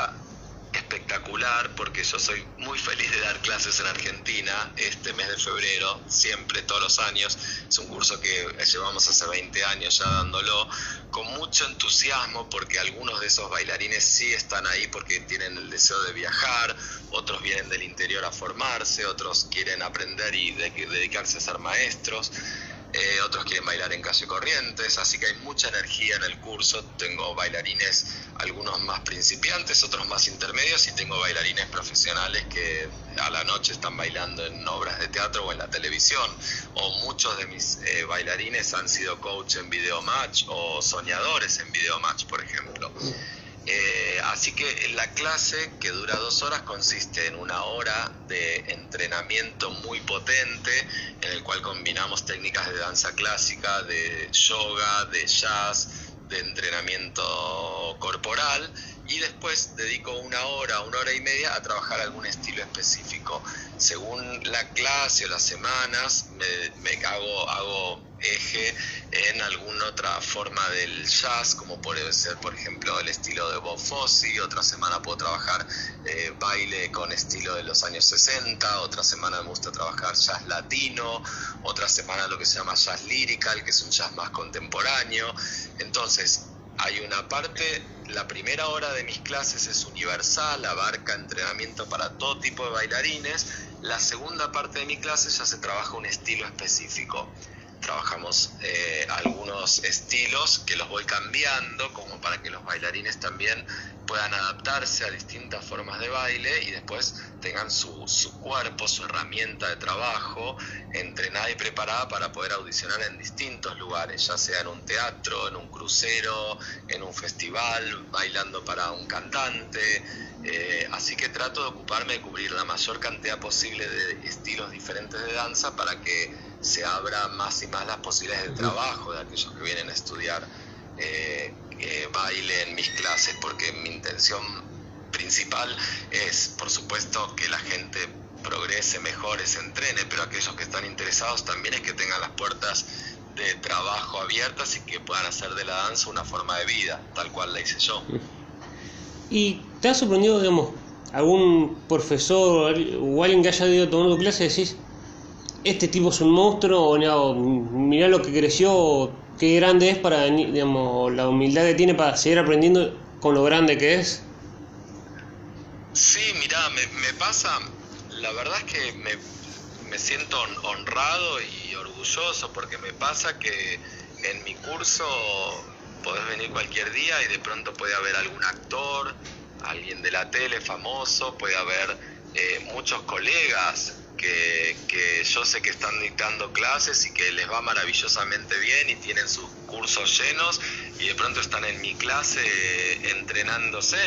espectacular porque yo soy muy feliz de dar clases en Argentina este mes de febrero, siempre, todos los años. Es un curso que llevamos hace 20 años ya dándolo, con mucho entusiasmo porque algunos de esos bailarines sí están ahí porque tienen el deseo de viajar, otros vienen del interior a formarse, otros quieren aprender y dedicarse a ser maestros. Eh, otros quieren bailar en calle Corrientes, así que hay mucha energía en el curso. Tengo bailarines, algunos más principiantes, otros más intermedios, y tengo bailarines profesionales que a la noche están bailando en obras de teatro o en la televisión. O muchos de mis eh, bailarines han sido coach en video match o soñadores en video match, por ejemplo. Eh, así que la clase, que dura dos horas, consiste en una hora de entrenamiento muy potente, en el cual combinamos técnicas de danza clásica, de yoga, de jazz, de entrenamiento corporal y después dedico una hora, una hora y media a trabajar algún estilo específico. Según la clase o las semanas, me, hago, hago eje en alguna otra forma del jazz, como puede ser, por ejemplo, el estilo de Bob Fosse. Otra semana puedo trabajar eh, baile con estilo de los años 60. Otra semana me gusta trabajar jazz latino. Otra semana lo que se llama jazz lyrical, que es un jazz más contemporáneo. Entonces, hay una parte, la primera hora de mis clases es universal, abarca entrenamiento para todo tipo de bailarines. La segunda parte de mi clase ya se trabaja un estilo específico. Trabajamos eh, algunos estilos que los voy cambiando como para que los bailarines también puedan adaptarse a distintas formas de baile y después tengan su, su cuerpo, su herramienta de trabajo entrenada y preparada para poder audicionar en distintos lugares, ya sea en un teatro, en un crucero, en un festival, bailando para un cantante. Eh, así que trato de ocuparme de cubrir la mayor cantidad posible de estilos diferentes de danza para que se abra más y más las posibilidades de trabajo de aquellos que vienen a estudiar eh, eh, baile en mis clases, porque mi intención principal es, por supuesto, que la gente progrese, mejore, se entrene, pero aquellos que están interesados también es que tengan las puertas de trabajo abiertas y que puedan hacer de la danza una forma de vida, tal cual la hice yo. ¿Y te ha sorprendido, digamos, algún profesor o alguien que haya ido tomando clase decís, este tipo es un monstruo, o mirá lo que creció, qué grande es para, digamos, la humildad que tiene para seguir aprendiendo con lo grande que es. Sí, mirá, me, pasa, la verdad es que me, me siento honrado y orgulloso porque me pasa que en mi curso podés venir cualquier día y de pronto puede haber algún actor, alguien de la tele famoso, puede haber eh, muchos colegas que, yo sé que están dictando clases y que les va maravillosamente bien y tienen sus cursos llenos y de pronto están en mi clase eh, entrenándose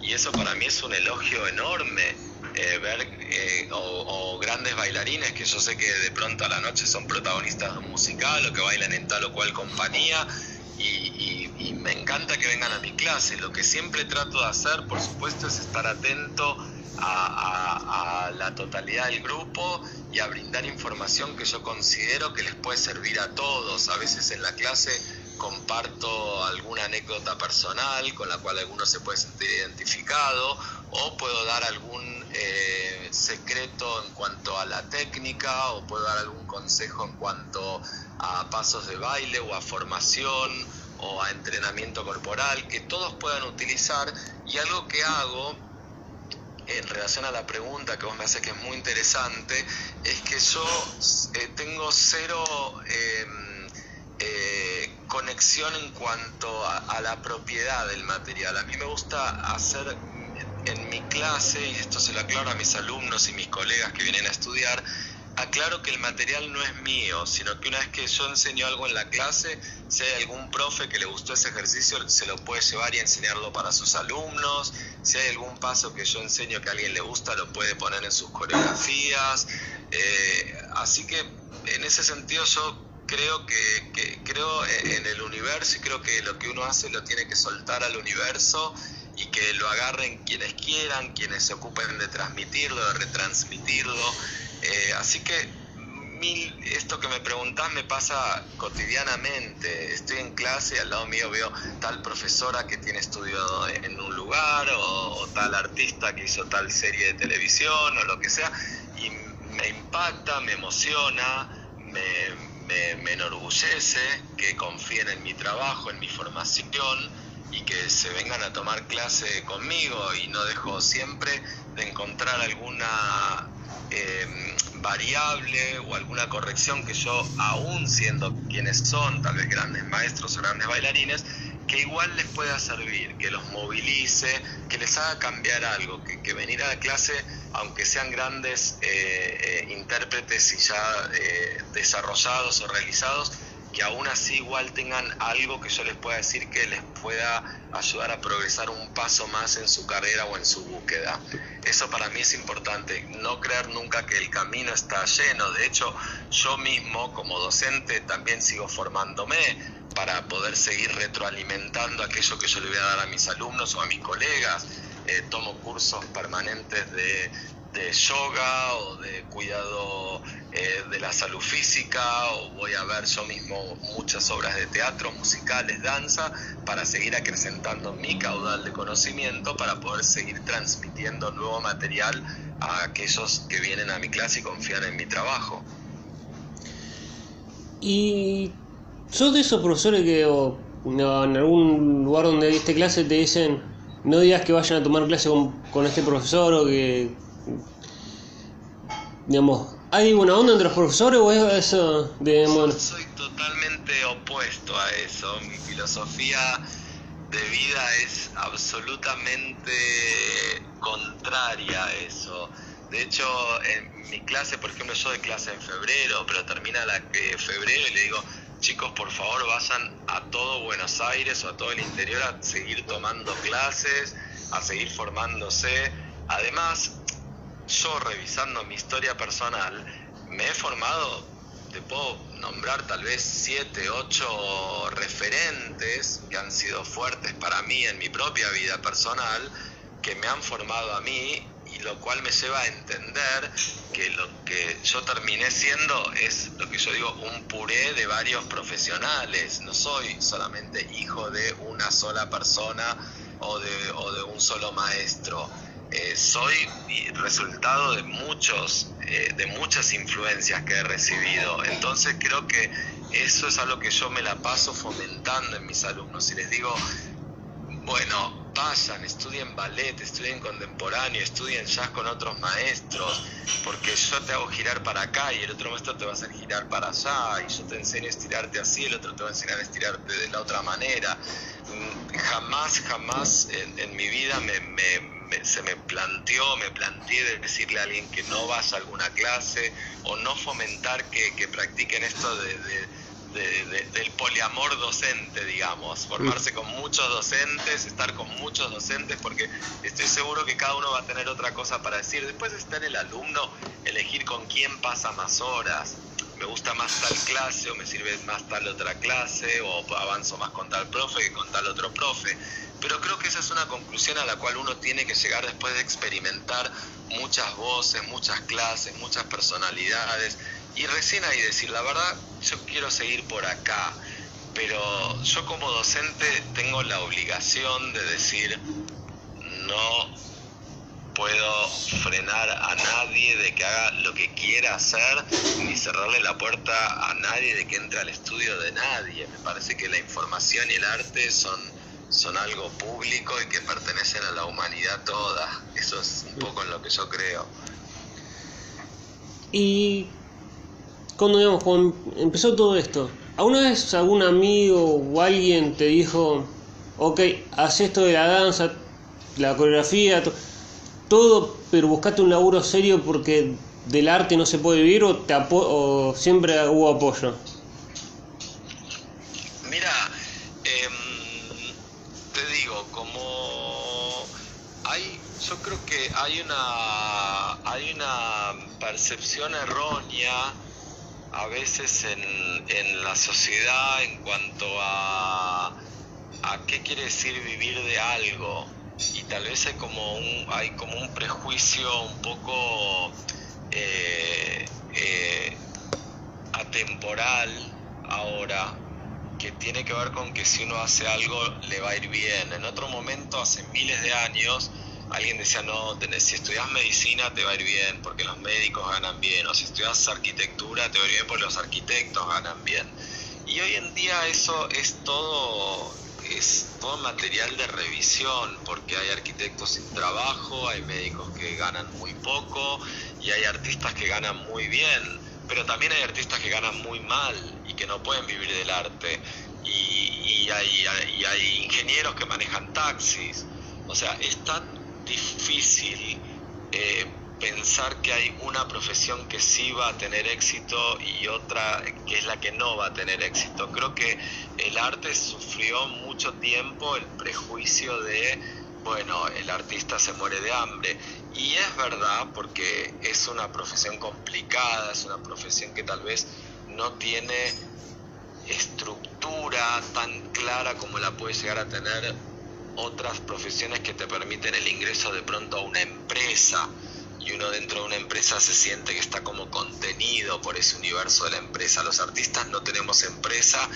y eso para mí es un elogio enorme. Eh, ver eh, o, grandes bailarines que yo sé que de pronto a la noche son protagonistas de un musical o que bailan en tal o cual compañía y, y me encanta que vengan a mi clase. Lo que siempre trato de hacer, por supuesto, es estar atento a, la totalidad del grupo y a brindar información que yo considero que les puede servir a todos. A veces en la clase comparto alguna anécdota personal con la cual alguno se puede sentir identificado o puedo dar algún eh, secreto en cuanto a la técnica o puedo dar algún consejo en cuanto a pasos de baile o a formación o a entrenamiento corporal que todos puedan utilizar y algo que hago en relación a la pregunta que vos me haces que es muy interesante, es que yo eh, tengo cero em, eh, conexión en cuanto a, la propiedad del material. A mí me gusta hacer en mi clase, y esto se lo aclaro a mis alumnos y mis colegas que vienen a estudiar, aclaro que el material no es mío, sino que una vez que yo enseño algo en la clase, si hay algún profe que le gustó ese ejercicio, se lo puede llevar y enseñarlo para sus alumnos. Si hay algún paso que yo enseño que a alguien le gusta, lo puede poner en sus coreografías. Eh, así que en ese sentido yo creo que, creo en el universo y creo que lo que uno hace lo tiene que soltar al universo y que lo agarren quienes quieran, quienes se ocupen de transmitirlo, de retransmitirlo. Eh, así que mil, esto que me preguntás me pasa cotidianamente. Estoy en clase y al lado mío veo tal profesora que tiene estudio en un lugar o, tal artista que hizo tal serie de televisión o lo que sea y me impacta, me emociona, me, me enorgullece que confíen en mi trabajo, en mi formación y que se vengan a tomar clase conmigo y no dejo siempre de encontrar alguna eh, variable o alguna corrección que yo, aún siendo quienes son, tal vez grandes maestros o grandes bailarines, que igual les pueda servir, que los movilice, que les haga cambiar algo, que, venir a la clase, aunque sean grandes eh, eh, intérpretes y ya desarrollados o realizados, que aún así igual tengan algo que yo les pueda decir que les pueda ayudar a progresar un paso más en su carrera o en su búsqueda. Eso para mí es importante, no creer nunca que el camino está lleno, de hecho yo mismo como docente también sigo formándome para poder seguir retroalimentando aquello que yo le voy a dar a mis alumnos o a mis colegas. Eh, tomo cursos permanentes de de yoga o de cuidado eh, de la salud física o voy a ver yo mismo muchas obras de teatro, musicales, danza, para seguir acrecentando mi caudal de conocimiento, para poder seguir transmitiendo nuevo material a aquellos que vienen a mi clase y confían en mi trabajo. Y sos de esos profesores que en algún lugar donde diste clase te dicen no digas que vayan a tomar clase con, con este profesor o que digamos, ¿hay una onda entre los profesores o es eso de... Bueno? Soy totalmente opuesto a eso. Mi filosofía de vida es absolutamente contraria a eso. De hecho, en mi clase, por ejemplo, yo de clase en febrero, pero termina la que febrero y le digo, chicos, por favor vayan a todo Buenos Aires o a todo el interior a seguir tomando clases, a seguir formándose. Además, yo revisando mi historia personal, me he formado, te puedo nombrar tal vez siete, ocho referentes que han sido fuertes para mí en mi propia vida personal, que me han formado a mí y lo cual me lleva a entender que lo que yo terminé siendo es lo que yo digo un puré de varios profesionales, no soy solamente hijo de una sola persona o de, o de un solo maestro. Eh, soy resultado de muchos eh, de muchas influencias que he recibido. Entonces creo que eso es algo que yo me la paso fomentando en mis alumnos. Y les digo bueno vayan estudien ballet estudien contemporáneo estudien jazz con otros maestros porque yo te hago girar para acá y el otro maestro te va a hacer girar para allá y yo te enseño a estirarte así el otro te va a enseñar a estirarte de la otra manera. Mm, jamás jamás en, mi vida me se me planteó, me planteé de decirle a alguien que no vaya a alguna clase o no fomentar que, practiquen esto del poliamor docente, digamos, formarse con muchos docentes, estar con muchos docentes, porque estoy seguro que cada uno va a tener otra cosa para decir. Después está en el alumno elegir con quién pasa más horas. Me gusta más tal clase o me sirve más tal otra clase o avanzo más con tal profe que con tal otro profe pero creo que esa es una conclusión a la cual uno tiene que llegar después de experimentar muchas voces, muchas clases, muchas personalidades y recién ahí decir, la verdad, yo quiero seguir por acá, pero yo como docente tengo la obligación de decir, no puedo frenar a nadie de que haga lo que quiera hacer, ni cerrarle la puerta a nadie de que entre al estudio de nadie. Me parece que la información y el arte son son algo público y que pertenecen a la humanidad toda. Eso es un poco en lo que yo creo. Y cuando, digamos, cuando empezó todo esto, ¿alguna vez algún amigo o alguien te dijo, ok, haz esto de la danza, la coreografía, todo, pero buscate un laburo serio porque del arte no se puede vivir o, te o siempre hubo apoyo? creo que hay una, hay una percepción errónea a veces en, en la sociedad en cuanto a, a qué quiere decir vivir de algo y tal vez hay como un, hay como un prejuicio un poco eh, eh, atemporal ahora que tiene que ver con que si uno hace algo le va a ir bien. En otro momento, hace miles de años, alguien decía, no, si estudias medicina te va a ir bien porque los médicos ganan bien, o si estudias arquitectura te va a ir bien porque los arquitectos ganan bien. Y hoy en día eso es todo, es todo material de revisión, porque hay arquitectos sin trabajo, hay médicos que ganan muy poco y hay artistas que ganan muy bien, pero también hay artistas que ganan muy mal y que no pueden vivir del arte. Y, hay, y hay ingenieros que manejan taxis. O sea, es tan difícil eh, pensar que hay una profesión que sí va a tener éxito y otra que es la que no va a tener éxito. Creo que el arte sufrió mucho tiempo el prejuicio de, bueno, el artista se muere de hambre. Y es verdad porque es una profesión complicada, es una profesión que tal vez no tiene estructura tan clara como la puede llegar a tener otras profesiones que te permiten el ingreso de pronto a una empresa y uno dentro de una empresa se siente que está como contenido por ese universo de la empresa. Los artistas no tenemos empresa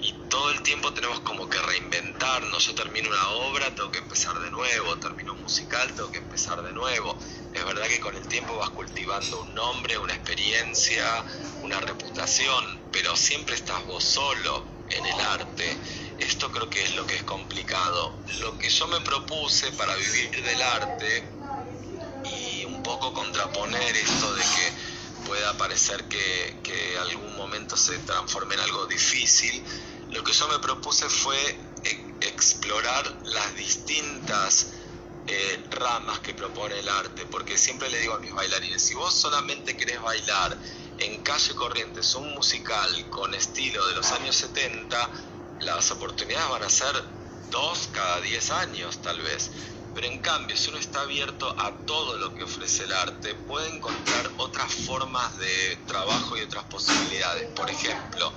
y todo el tiempo tenemos como que reinventarnos. Yo termino una obra, tengo que empezar de nuevo, termino un musical, tengo que empezar de nuevo. Es verdad que con el tiempo vas cultivando un nombre, una experiencia, una reputación, pero siempre estás vos solo en el arte esto creo que es lo que es complicado. Lo que yo me propuse para vivir del arte y un poco contraponer esto de que pueda parecer que, que algún momento se transforme en algo difícil, lo que yo me propuse fue e, explorar las distintas eh, ramas que propone el arte, porque siempre le digo a mis bailarines, si vos solamente querés bailar en Calle Corrientes un musical con estilo de los años 70, las oportunidades van a ser dos cada diez años tal vez. Pero en cambio, si uno está abierto a todo lo que ofrece el arte, puede encontrar otras formas de trabajo y otras posibilidades. Por ejemplo,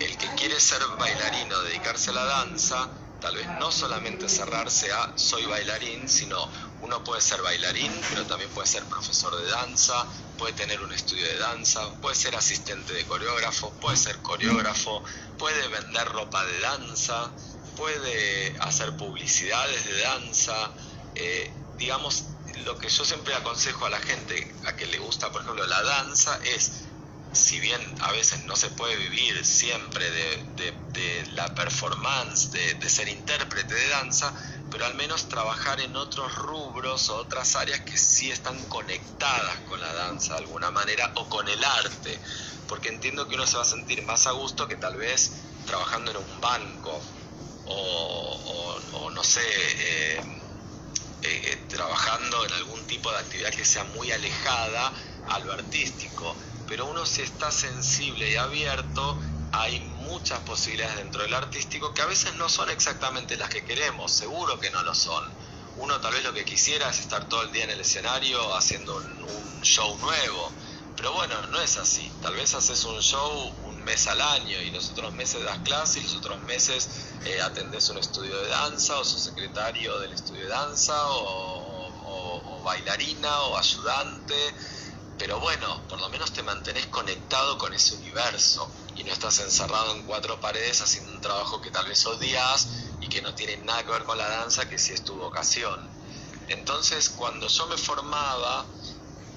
el que quiere ser bailarín o dedicarse a la danza, tal vez no solamente cerrarse a soy bailarín, sino uno puede ser bailarín, pero también puede ser profesor de danza, puede tener un estudio de danza, puede ser asistente de coreógrafo, puede ser coreógrafo, puede vender ropa de danza, puede hacer publicidades de danza, eh, digamos, lo que yo siempre aconsejo a la gente a que le gusta, por ejemplo, la danza es, si bien a veces no se puede vivir siempre de, la performance, de, ser intérprete de danza, pero al menos trabajar en otros rubros o otras áreas que sí están conectadas con la danza de alguna manera o con el arte, porque entiendo que uno se va a sentir más a gusto que tal vez trabajando en un banco o, no sé, eh, eh, trabajando en algún tipo de actividad que sea muy alejada a lo artístico. Pero uno si está sensible y abierto, hay muchas posibilidades dentro del artístico que a veces no son exactamente las que queremos, seguro que no lo son. Uno tal vez lo que quisiera es estar todo el día en el escenario haciendo un, show nuevo, pero bueno, no es así. Tal vez haces un show un mes al año y los otros meses das clase y los otros meses eh, atendés un estudio de danza o sos secretario del estudio de danza o bailarina o ayudante pero bueno, por lo menos te mantenés conectado con ese universo y no estás encerrado en cuatro paredes haciendo un trabajo que tal vez odias y que no tiene nada que ver con la danza, que sí es tu vocación. Entonces, cuando yo me formaba,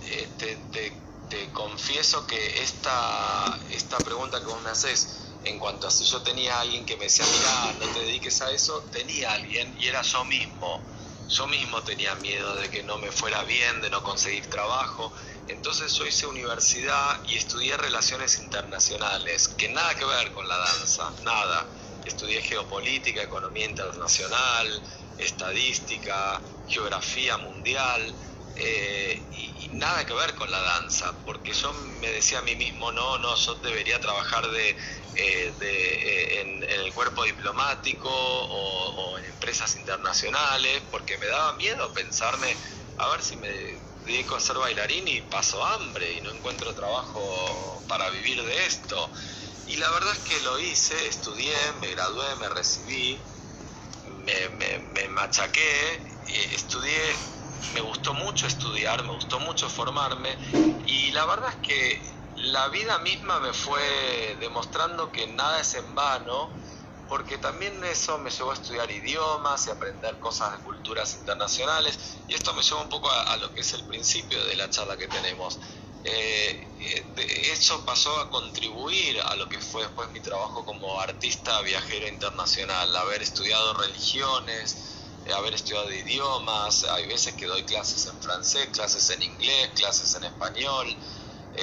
eh, te, confieso que esta, esta pregunta que vos me haces, en cuanto a si yo tenía a alguien que me decía, mira, no te dediques a eso, tenía alguien y era yo mismo. Yo mismo tenía miedo de que no me fuera bien, de no conseguir trabajo entonces yo hice universidad y estudié relaciones internacionales, que nada que ver con la danza, nada. Estudié geopolítica, economía internacional, estadística, geografía mundial, eh, y, nada que ver con la danza, porque yo me decía a mí mismo, no, no, yo debería trabajar de, eh, eh, en, el cuerpo diplomático o en empresas internacionales, porque me daba miedo pensarme, a ver si me dedico a ser bailarín y paso hambre y no encuentro trabajo para vivir de esto. Y la verdad es que lo hice, estudié, me gradué, me recibí, me, me, machaqué, estudié, me gustó mucho estudiar, me gustó mucho formarme y la verdad es que la vida misma me fue demostrando que nada es en vano porque también eso me llevó a estudiar idiomas y aprender cosas de culturas internacionales, y esto me llevó un poco a, lo que es el principio de la charla que tenemos. Eh, eh, eso pasó a contribuir a lo que fue después mi trabajo como artista viajero internacional, haber estudiado religiones, eh, haber estudiado idiomas, hay veces que doy clases en francés, clases en inglés, clases en español,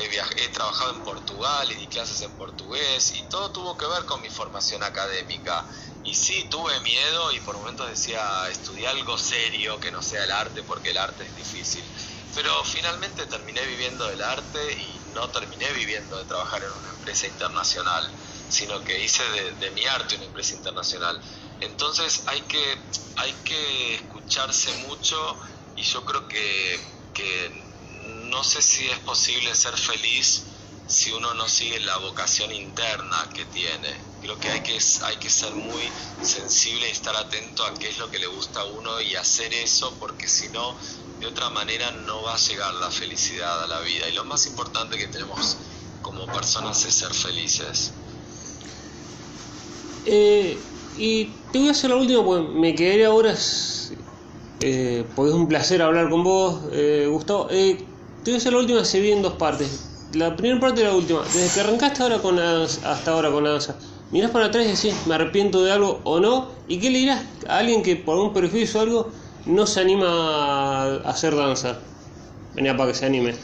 he, trabajado en Portugal y di clases en portugués y todo tuvo que ver con mi formación académica. Y sí, tuve miedo y por momentos decía, estudiar algo serio que no sea el arte porque el arte es difícil. Pero finalmente terminé viviendo del arte y no terminé viviendo de trabajar en una empresa internacional, sino que hice de, mi arte una empresa internacional. Entonces hay que, hay que escucharse mucho y yo creo que no sé si es posible ser feliz si uno no sigue la vocación interna que tiene. Creo que hay que, hay que ser muy sensible y estar atento a qué es lo que le gusta a uno y hacer eso, porque si no, de otra manera no va a llegar la felicidad a la vida. Y lo más importante que tenemos como personas es ser felices. Eh, y te voy a hacer la última, porque me quedaría ahora, eh, porque es un placer hablar con vos, eh, Gustavo. Eh, te voy a la última, se vi en dos partes. La primera parte y la última. Desde que arrancaste ahora con hasta ahora con la danza, mirás para atrás y decís, me arrepiento de algo o no. ¿Y qué le dirás a alguien que por un perjuicio o algo no se anima a hacer danza? Venía para que se anime.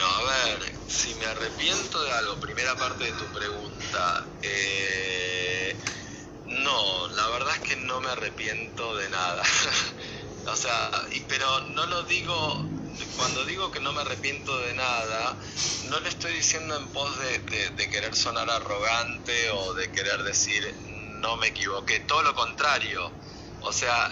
a ver, si me arrepiento de algo, primera parte de tu pregunta. Eh, no, la verdad es que no me arrepiento de nada. o sea, pero no lo digo, cuando digo que no me arrepiento de nada, no le estoy diciendo en pos de, querer sonar arrogante o de querer decir no me equivoqué, todo lo contrario. O sea,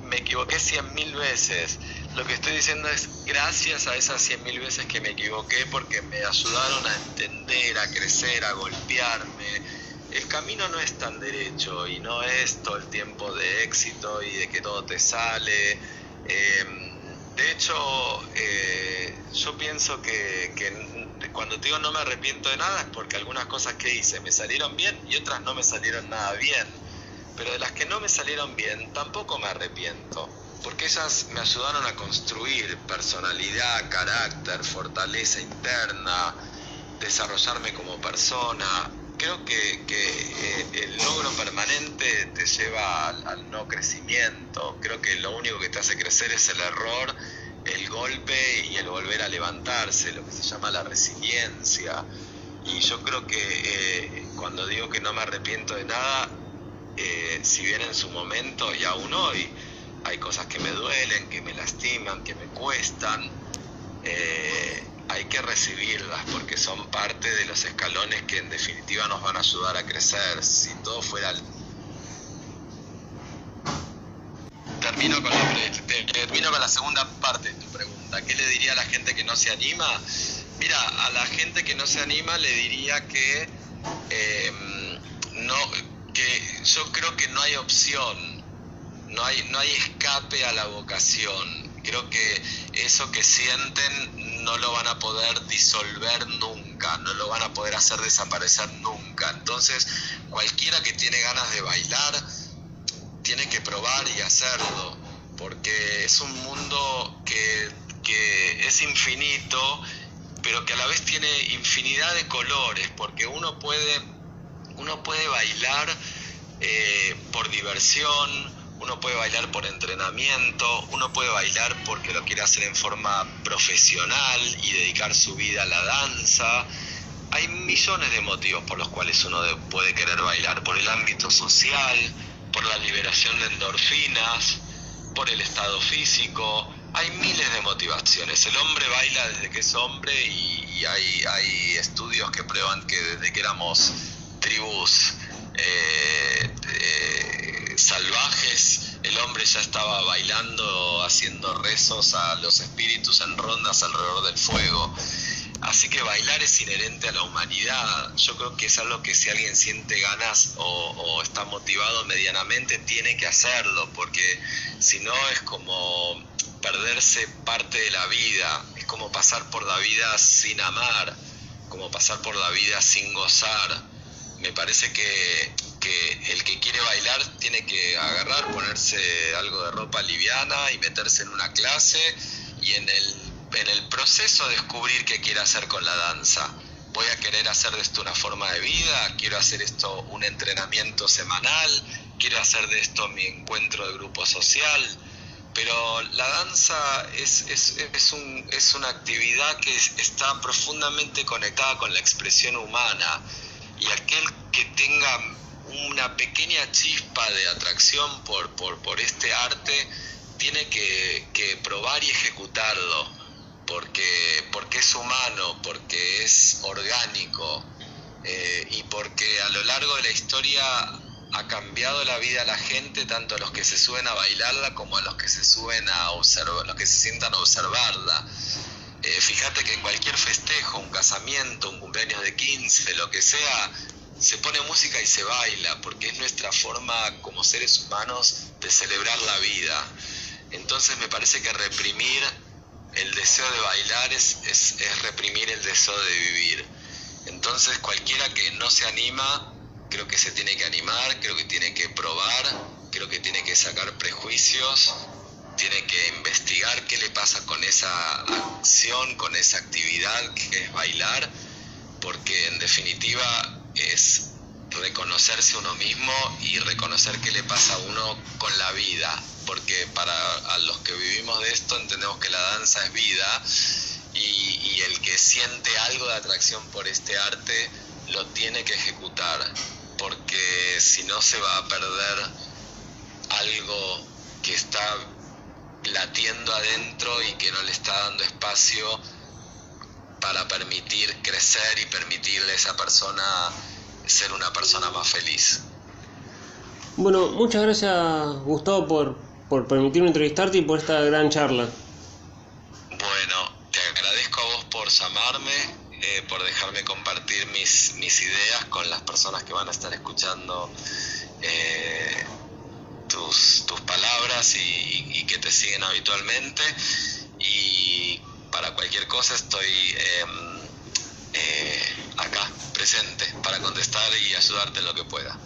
me equivoqué cien mil veces. Lo que estoy diciendo es gracias a esas cien mil veces que me equivoqué porque me ayudaron a entender, a crecer, a golpearme. El camino no es tan derecho y no es todo el tiempo de éxito y de que todo te sale. Em, de hecho, eh, yo pienso que, que cuando te digo no me arrepiento de nada es porque algunas cosas que hice me salieron bien y otras no me salieron nada bien pero de las que no me salieron bien tampoco me arrepiento, porque ellas me ayudaron a construir personalidad, carácter, fortaleza interna, desarrollarme como persona. Creo que, eh, el logro permanente te lleva al, no crecimiento. Creo que lo único que te hace crecer es el error, el golpe y el volver a levantarse, lo que se llama la resiliencia. Y yo creo que eh, cuando digo que no me arrepiento de nada, eh, si bien en su momento y aún hoy hay cosas que me duelen, que me lastiman, que me cuestan, hay que recibirlas porque son parte de los escalones que en definitiva nos van a ayudar a crecer. Si todo fuera... Termino con, la, segunda parte de tu pregunta. ¿Qué le diría a la gente que no se anima? Mira, a la gente que no se anima le diría que eh, no que yo creo que no hay opción, no hay, no hay escape a la vocación. Creo que eso que sienten no lo van a poder disolver nunca, no lo van a poder hacer desaparecer nunca. Entonces, cualquiera que tiene ganas de bailar, tiene que probar y hacerlo, porque es un mundo que, que es infinito, pero que a la vez tiene infinidad de colores, porque uno puede uno puede bailar eh, por diversión, uno puede bailar por entrenamiento, uno puede bailar porque lo quiere hacer en forma profesional y dedicar su vida a la danza. Hay millones de motivos por los cuales uno puede querer bailar, por el ámbito social, por la liberación de endorfinas, por el estado físico. Hay miles de motivaciones. El hombre baila desde que es hombre y, hay, estudios que prueban que desde que éramos tribus eh, eh, salvajes, el hombre ya estaba bailando, haciendo rezos a los espíritus en rondas alrededor del fuego. Así que bailar es inherente a la humanidad. Yo creo que es algo que si alguien siente ganas o, está motivado medianamente, tiene que hacerlo, porque si no es como perderse parte de la vida, es como pasar por la vida sin amar, como pasar por la vida sin gozar me parece que, el que quiere bailar tiene que agarrar, ponerse algo de ropa liviana y meterse en una clase y en el, en el proceso descubrir qué quiere hacer con la danza. Voy a querer hacer de esto una forma de vida, quiero hacer esto un entrenamiento semanal, quiero hacer de esto mi encuentro de grupo social, pero la danza es, es, es, un, es una actividad que está profundamente conectada con la expresión humana y aquel que tenga una pequeña chispa de atracción por, por, este arte tiene que, probar y ejecutarlo, porque, porque es humano, porque es orgánico eh, y porque a lo largo de la historia ha cambiado la vida a la gente, tanto a los que se suben a bailarla como a los que se suben a observar, los que se sientan a observarla. Eh, fíjate que en cualquier festejo, un casamiento, un cumpleaños de 15, lo que sea, se pone música y se baila, porque es nuestra forma como seres humanos de celebrar la vida. Entonces me parece que reprimir el deseo de bailar es, es, es reprimir el deseo de vivir. Entonces cualquiera que no se anima, creo que se tiene que animar, creo que tiene que probar, creo que tiene que sacar prejuicios tiene que investigar qué le pasa con esa acción, con esa actividad que es bailar, porque en definitiva es reconocerse uno mismo y reconocer qué le pasa a uno con la vida, porque para los que vivimos de esto entendemos que la danza es vida y, el que siente algo de atracción por este arte lo tiene que ejecutar, porque si no se va a perder algo que está latiendo adentro y que no le está dando espacio para permitir crecer y permitirle a esa persona ser una persona más feliz. Bueno, muchas gracias Gustavo por, por permitirme entrevistarte y por esta gran charla. Bueno, te agradezco a vos por llamarme, eh, por dejarme compartir mis, mis ideas con las personas que van a estar escuchando eh, tus, tus palabras y, que te siguen habitualmente. Y para cualquier cosa estoy em, eh, acá, presente, para contestar y ayudarte en lo que pueda.